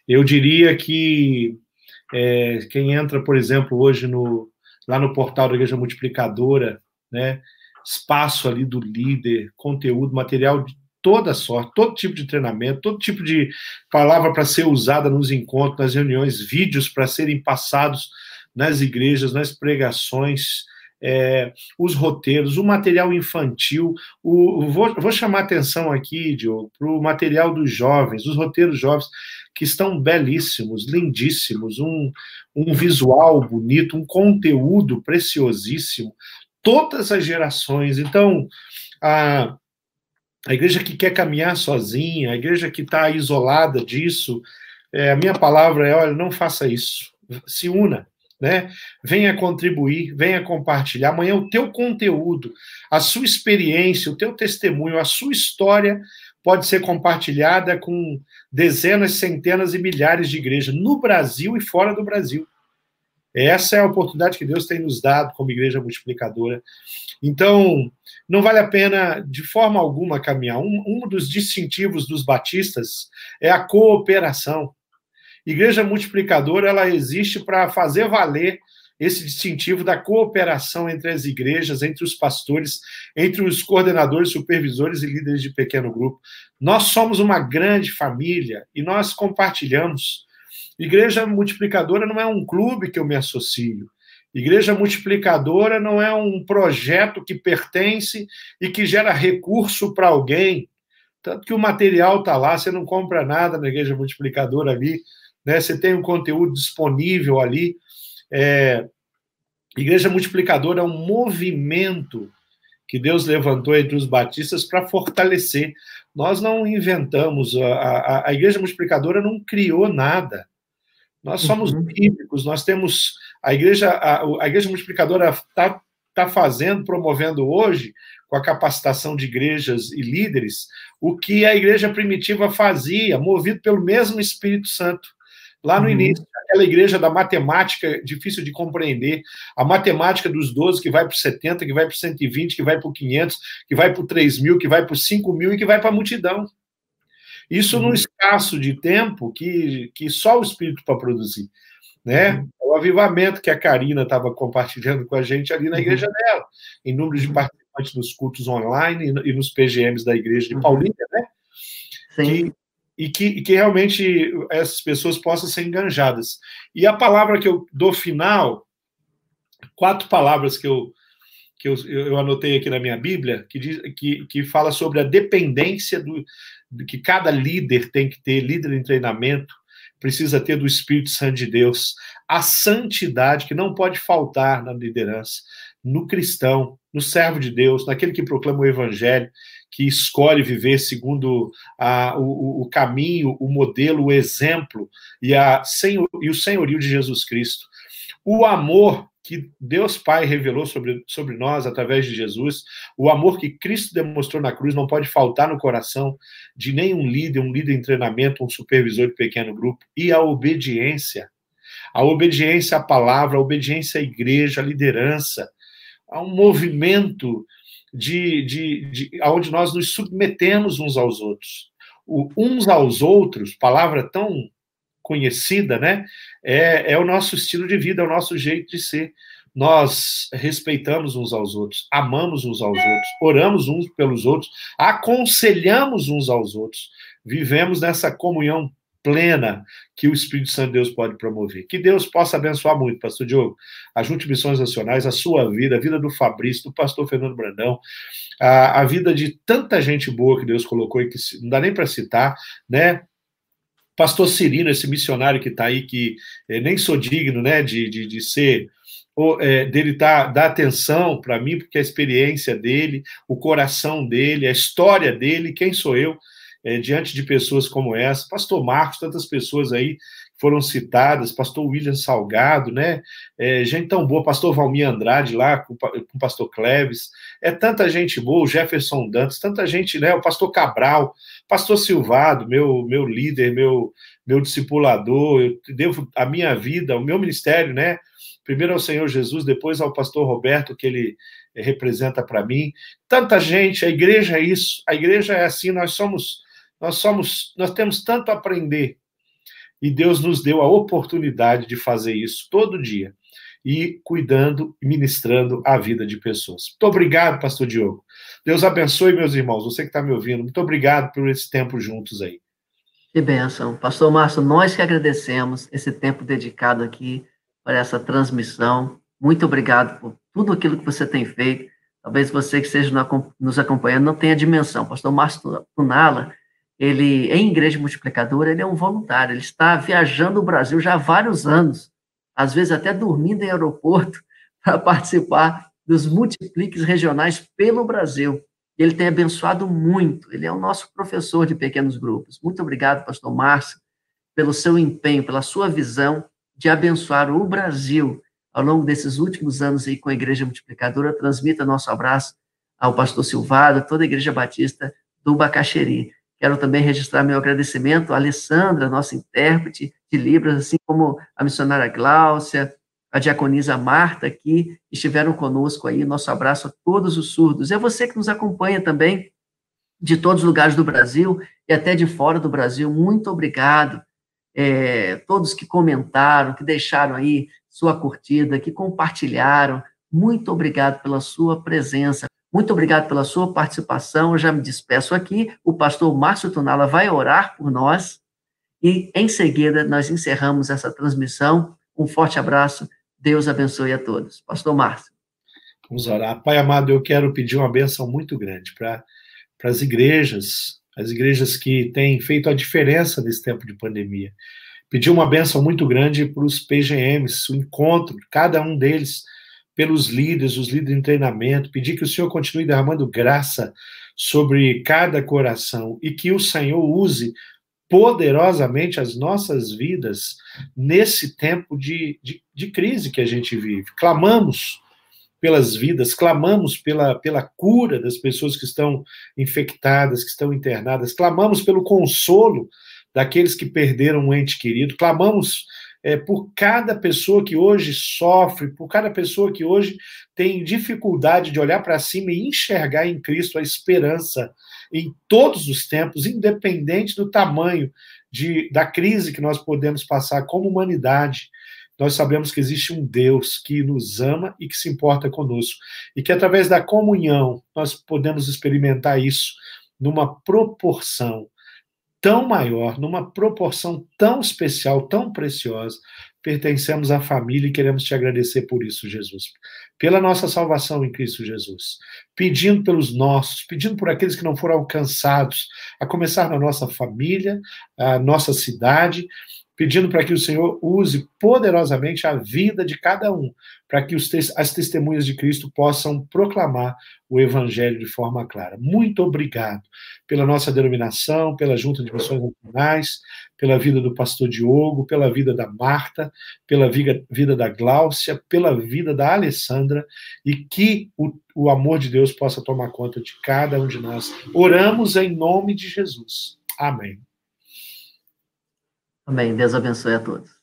Eu diria que é, quem entra, por exemplo, hoje no, lá no portal da Igreja Multiplicadora, né, espaço ali do líder, conteúdo, material de toda sorte, todo tipo de treinamento, todo tipo de palavra para ser usada nos encontros, nas reuniões, vídeos para serem passados nas igrejas, nas pregações, é, os roteiros, o material infantil. O, vou, vou chamar atenção aqui, Diogo, para o material dos jovens, os roteiros jovens, que estão belíssimos, lindíssimos, um, um visual bonito, um conteúdo preciosíssimo, todas as gerações. Então, a, a igreja que quer caminhar sozinha, a igreja que está isolada disso, é, a minha palavra é: olha, não faça isso, se una né? Venha contribuir, venha compartilhar. Amanhã o teu conteúdo, a sua experiência, o teu testemunho, a sua história pode ser compartilhada com dezenas, centenas e milhares de igrejas no Brasil e fora do Brasil. Essa é a oportunidade que Deus tem nos dado como igreja multiplicadora. Então, não vale a pena, de forma alguma, caminhar. Um, um dos distintivos dos batistas é a cooperação. Igreja multiplicadora, ela existe para fazer valer esse distintivo da cooperação entre as igrejas, entre os pastores, entre os coordenadores, supervisores e líderes de pequeno grupo. Nós somos uma grande família e nós compartilhamos. Igreja multiplicadora não é um clube que eu me associo. Igreja multiplicadora não é um projeto que pertence e que gera recurso para alguém. Tanto que o material está lá, você não compra nada na igreja multiplicadora ali né? Você tem um conteúdo disponível ali. É, Igreja Multiplicadora é um movimento que Deus levantou entre os batistas para fortalecer. Nós não inventamos, a, a, a, Igreja Multiplicadora não criou nada. Nós somos uhum. bíblicos, nós temos. A Igreja, a, a Igreja Multiplicadora está tá fazendo, promovendo hoje, com a capacitação de igrejas e líderes, o que a igreja primitiva fazia, movido pelo mesmo Espírito Santo. Lá no uhum. início, aquela igreja da matemática difícil de compreender, a matemática dos 12 que vai para 70, que vai para 120, que vai para 500, que vai para 3 mil, que vai para 5 mil e que vai para a multidão. Isso uhum. num espaço de tempo que, que só o Espírito para produzir. Né? Uhum. O avivamento que a Karina estava compartilhando com a gente ali na uhum. igreja dela, em número de uhum. participantes nos cultos online e nos PGMs da igreja de uhum. Paulínia, né? Sim. Que e que, e que realmente essas pessoas possam ser enganjadas. E a palavra que eu dou final, quatro palavras que eu, que eu, eu anotei aqui na minha Bíblia, que, diz, que, que fala sobre a dependência do, que cada líder tem que ter, líder em treinamento, precisa ter do Espírito Santo de Deus, a santidade que não pode faltar na liderança, no cristão, no servo de Deus, naquele que proclama o evangelho, que escolhe viver segundo a, o, o, caminho, o modelo, o exemplo e, a, senhor, e o senhorio de Jesus Cristo. O amor que Deus Pai revelou sobre, sobre nós através de Jesus, o amor que Cristo demonstrou na cruz não pode faltar no coração de nenhum líder, um líder em treinamento, um supervisor de pequeno grupo, e a obediência. A obediência à palavra, a obediência à igreja, à liderança, a um movimento de, de, de onde nós nos submetemos uns aos outros. O uns aos outros, palavra tão conhecida, né? É, é o nosso estilo de vida, é o nosso jeito de ser. Nós respeitamos uns aos outros, amamos uns aos outros, oramos uns pelos outros, aconselhamos uns aos outros, vivemos nessa comunhão plena que o Espírito Santo de Deus pode promover. Que Deus possa abençoar muito, Pastor Diogo, a Junta Missões Nacionais, a sua vida, a vida do Fabrício, do Pastor Fernando Brandão, a, a vida de tanta gente boa que Deus colocou e que não dá nem para citar, né? Pastor Cirino, esse missionário que está aí, que é, nem sou digno, né, de, de, de ser ou, é, dele tá, dar atenção para mim, porque a experiência dele, o coração dele, a história dele, quem sou eu, é, diante de pessoas como essa, pastor Marcos, tantas pessoas aí foram citadas, pastor William Salgado, né? É, gente tão boa, pastor Valmir Andrade lá, com, com o pastor Cleves, é tanta gente boa, o Jefferson Dantas, tanta gente, né? O pastor Cabral, pastor Silvado, meu, meu líder, meu, meu discipulador, eu devo a minha vida, o meu ministério, né? Primeiro ao Senhor Jesus, depois ao pastor Roberto, que ele representa para mim. Tanta gente, a igreja é isso, a igreja é assim, nós somos nós somos, nós temos tanto a aprender. E Deus nos deu a oportunidade de fazer isso todo dia. e cuidando e ministrando a vida de pessoas. Muito obrigado, pastor Diogo. Deus abençoe, meus irmãos, você que está me ouvindo. Muito obrigado por esse tempo juntos aí. Que bênção. Pastor Márcio, nós que agradecemos esse tempo dedicado aqui para essa transmissão. Muito obrigado por tudo aquilo que você tem feito. Talvez você que esteja nos acompanhando não tenha dimensão. Pastor Márcio Tunala, ele, em Igreja Multiplicadora, ele é um voluntário. Ele está viajando o Brasil já há vários anos, às vezes até dormindo em aeroporto, para participar dos multipliques regionais pelo Brasil. Ele tem abençoado muito. Ele é o nosso professor de pequenos grupos. Muito obrigado, pastor Márcio, pelo seu empenho, pela sua visão de abençoar o Brasil ao longo desses últimos anos aí com a Igreja Multiplicadora. Transmita nosso abraço ao pastor Silvado, toda a Igreja Batista do Bacaxeri. Quero também registrar meu agradecimento à Alessandra, nossa intérprete de Libras, assim como a missionária Gláucia, a diaconisa Marta aqui, estiveram conosco aí. Nosso abraço a todos os surdos. É você que nos acompanha também de todos os lugares do Brasil e até de fora do Brasil. Muito obrigado. É, todos que comentaram, que deixaram aí sua curtida, que compartilharam. Muito obrigado pela sua presença. Muito obrigado pela sua participação. Eu já me despeço aqui. O pastor Márcio Tunala vai orar por nós. E, em seguida, nós encerramos essa transmissão. Um forte abraço Deus abençoe a todos. Pastor Márcio. Vamos orar. Pai amado, eu quero pedir uma benção muito grande para as igrejas, as igrejas que têm feito a diferença nesse tempo de pandemia. Pedir uma benção muito grande para os PGMs, o encontro, cada um deles, pelos líderes, os líderes em treinamento. Pedir que o Senhor continue derramando graça sobre cada coração e que o Senhor use poderosamente as nossas vidas nesse tempo de, de, de, crise que a gente vive. Clamamos pelas vidas, clamamos pela, pela cura das pessoas que estão infectadas, que estão internadas, clamamos pelo consolo daqueles que perderam um ente querido, clamamos é, por cada pessoa que hoje sofre, por cada pessoa que hoje tem dificuldade de olhar para cima e enxergar em Cristo a esperança em todos os tempos, independente do tamanho de, da crise que nós podemos passar como humanidade. Nós sabemos que existe um Deus que nos ama e que se importa conosco. E que através da comunhão nós podemos experimentar isso numa proporção tão maior, numa proporção tão especial, tão preciosa, pertencemos à família e queremos te agradecer por isso, Jesus. Pela nossa salvação em Cristo Jesus. Pedindo pelos nossos, pedindo por aqueles que não foram alcançados, a começar na nossa família, a nossa cidade, pedindo para que o Senhor use poderosamente a vida de cada um, para que os as testemunhas de Cristo possam proclamar o Evangelho de forma clara. Muito obrigado pela nossa denominação, pela Junta de Missões Nacionais, pela vida do pastor Diogo, pela vida da Marta, pela vida, vida da Gláucia, pela vida da Alessandra, e que o, o amor de Deus possa tomar conta de cada um de nós. Oramos em nome de Jesus. Amém. Amém. Deus abençoe a todos.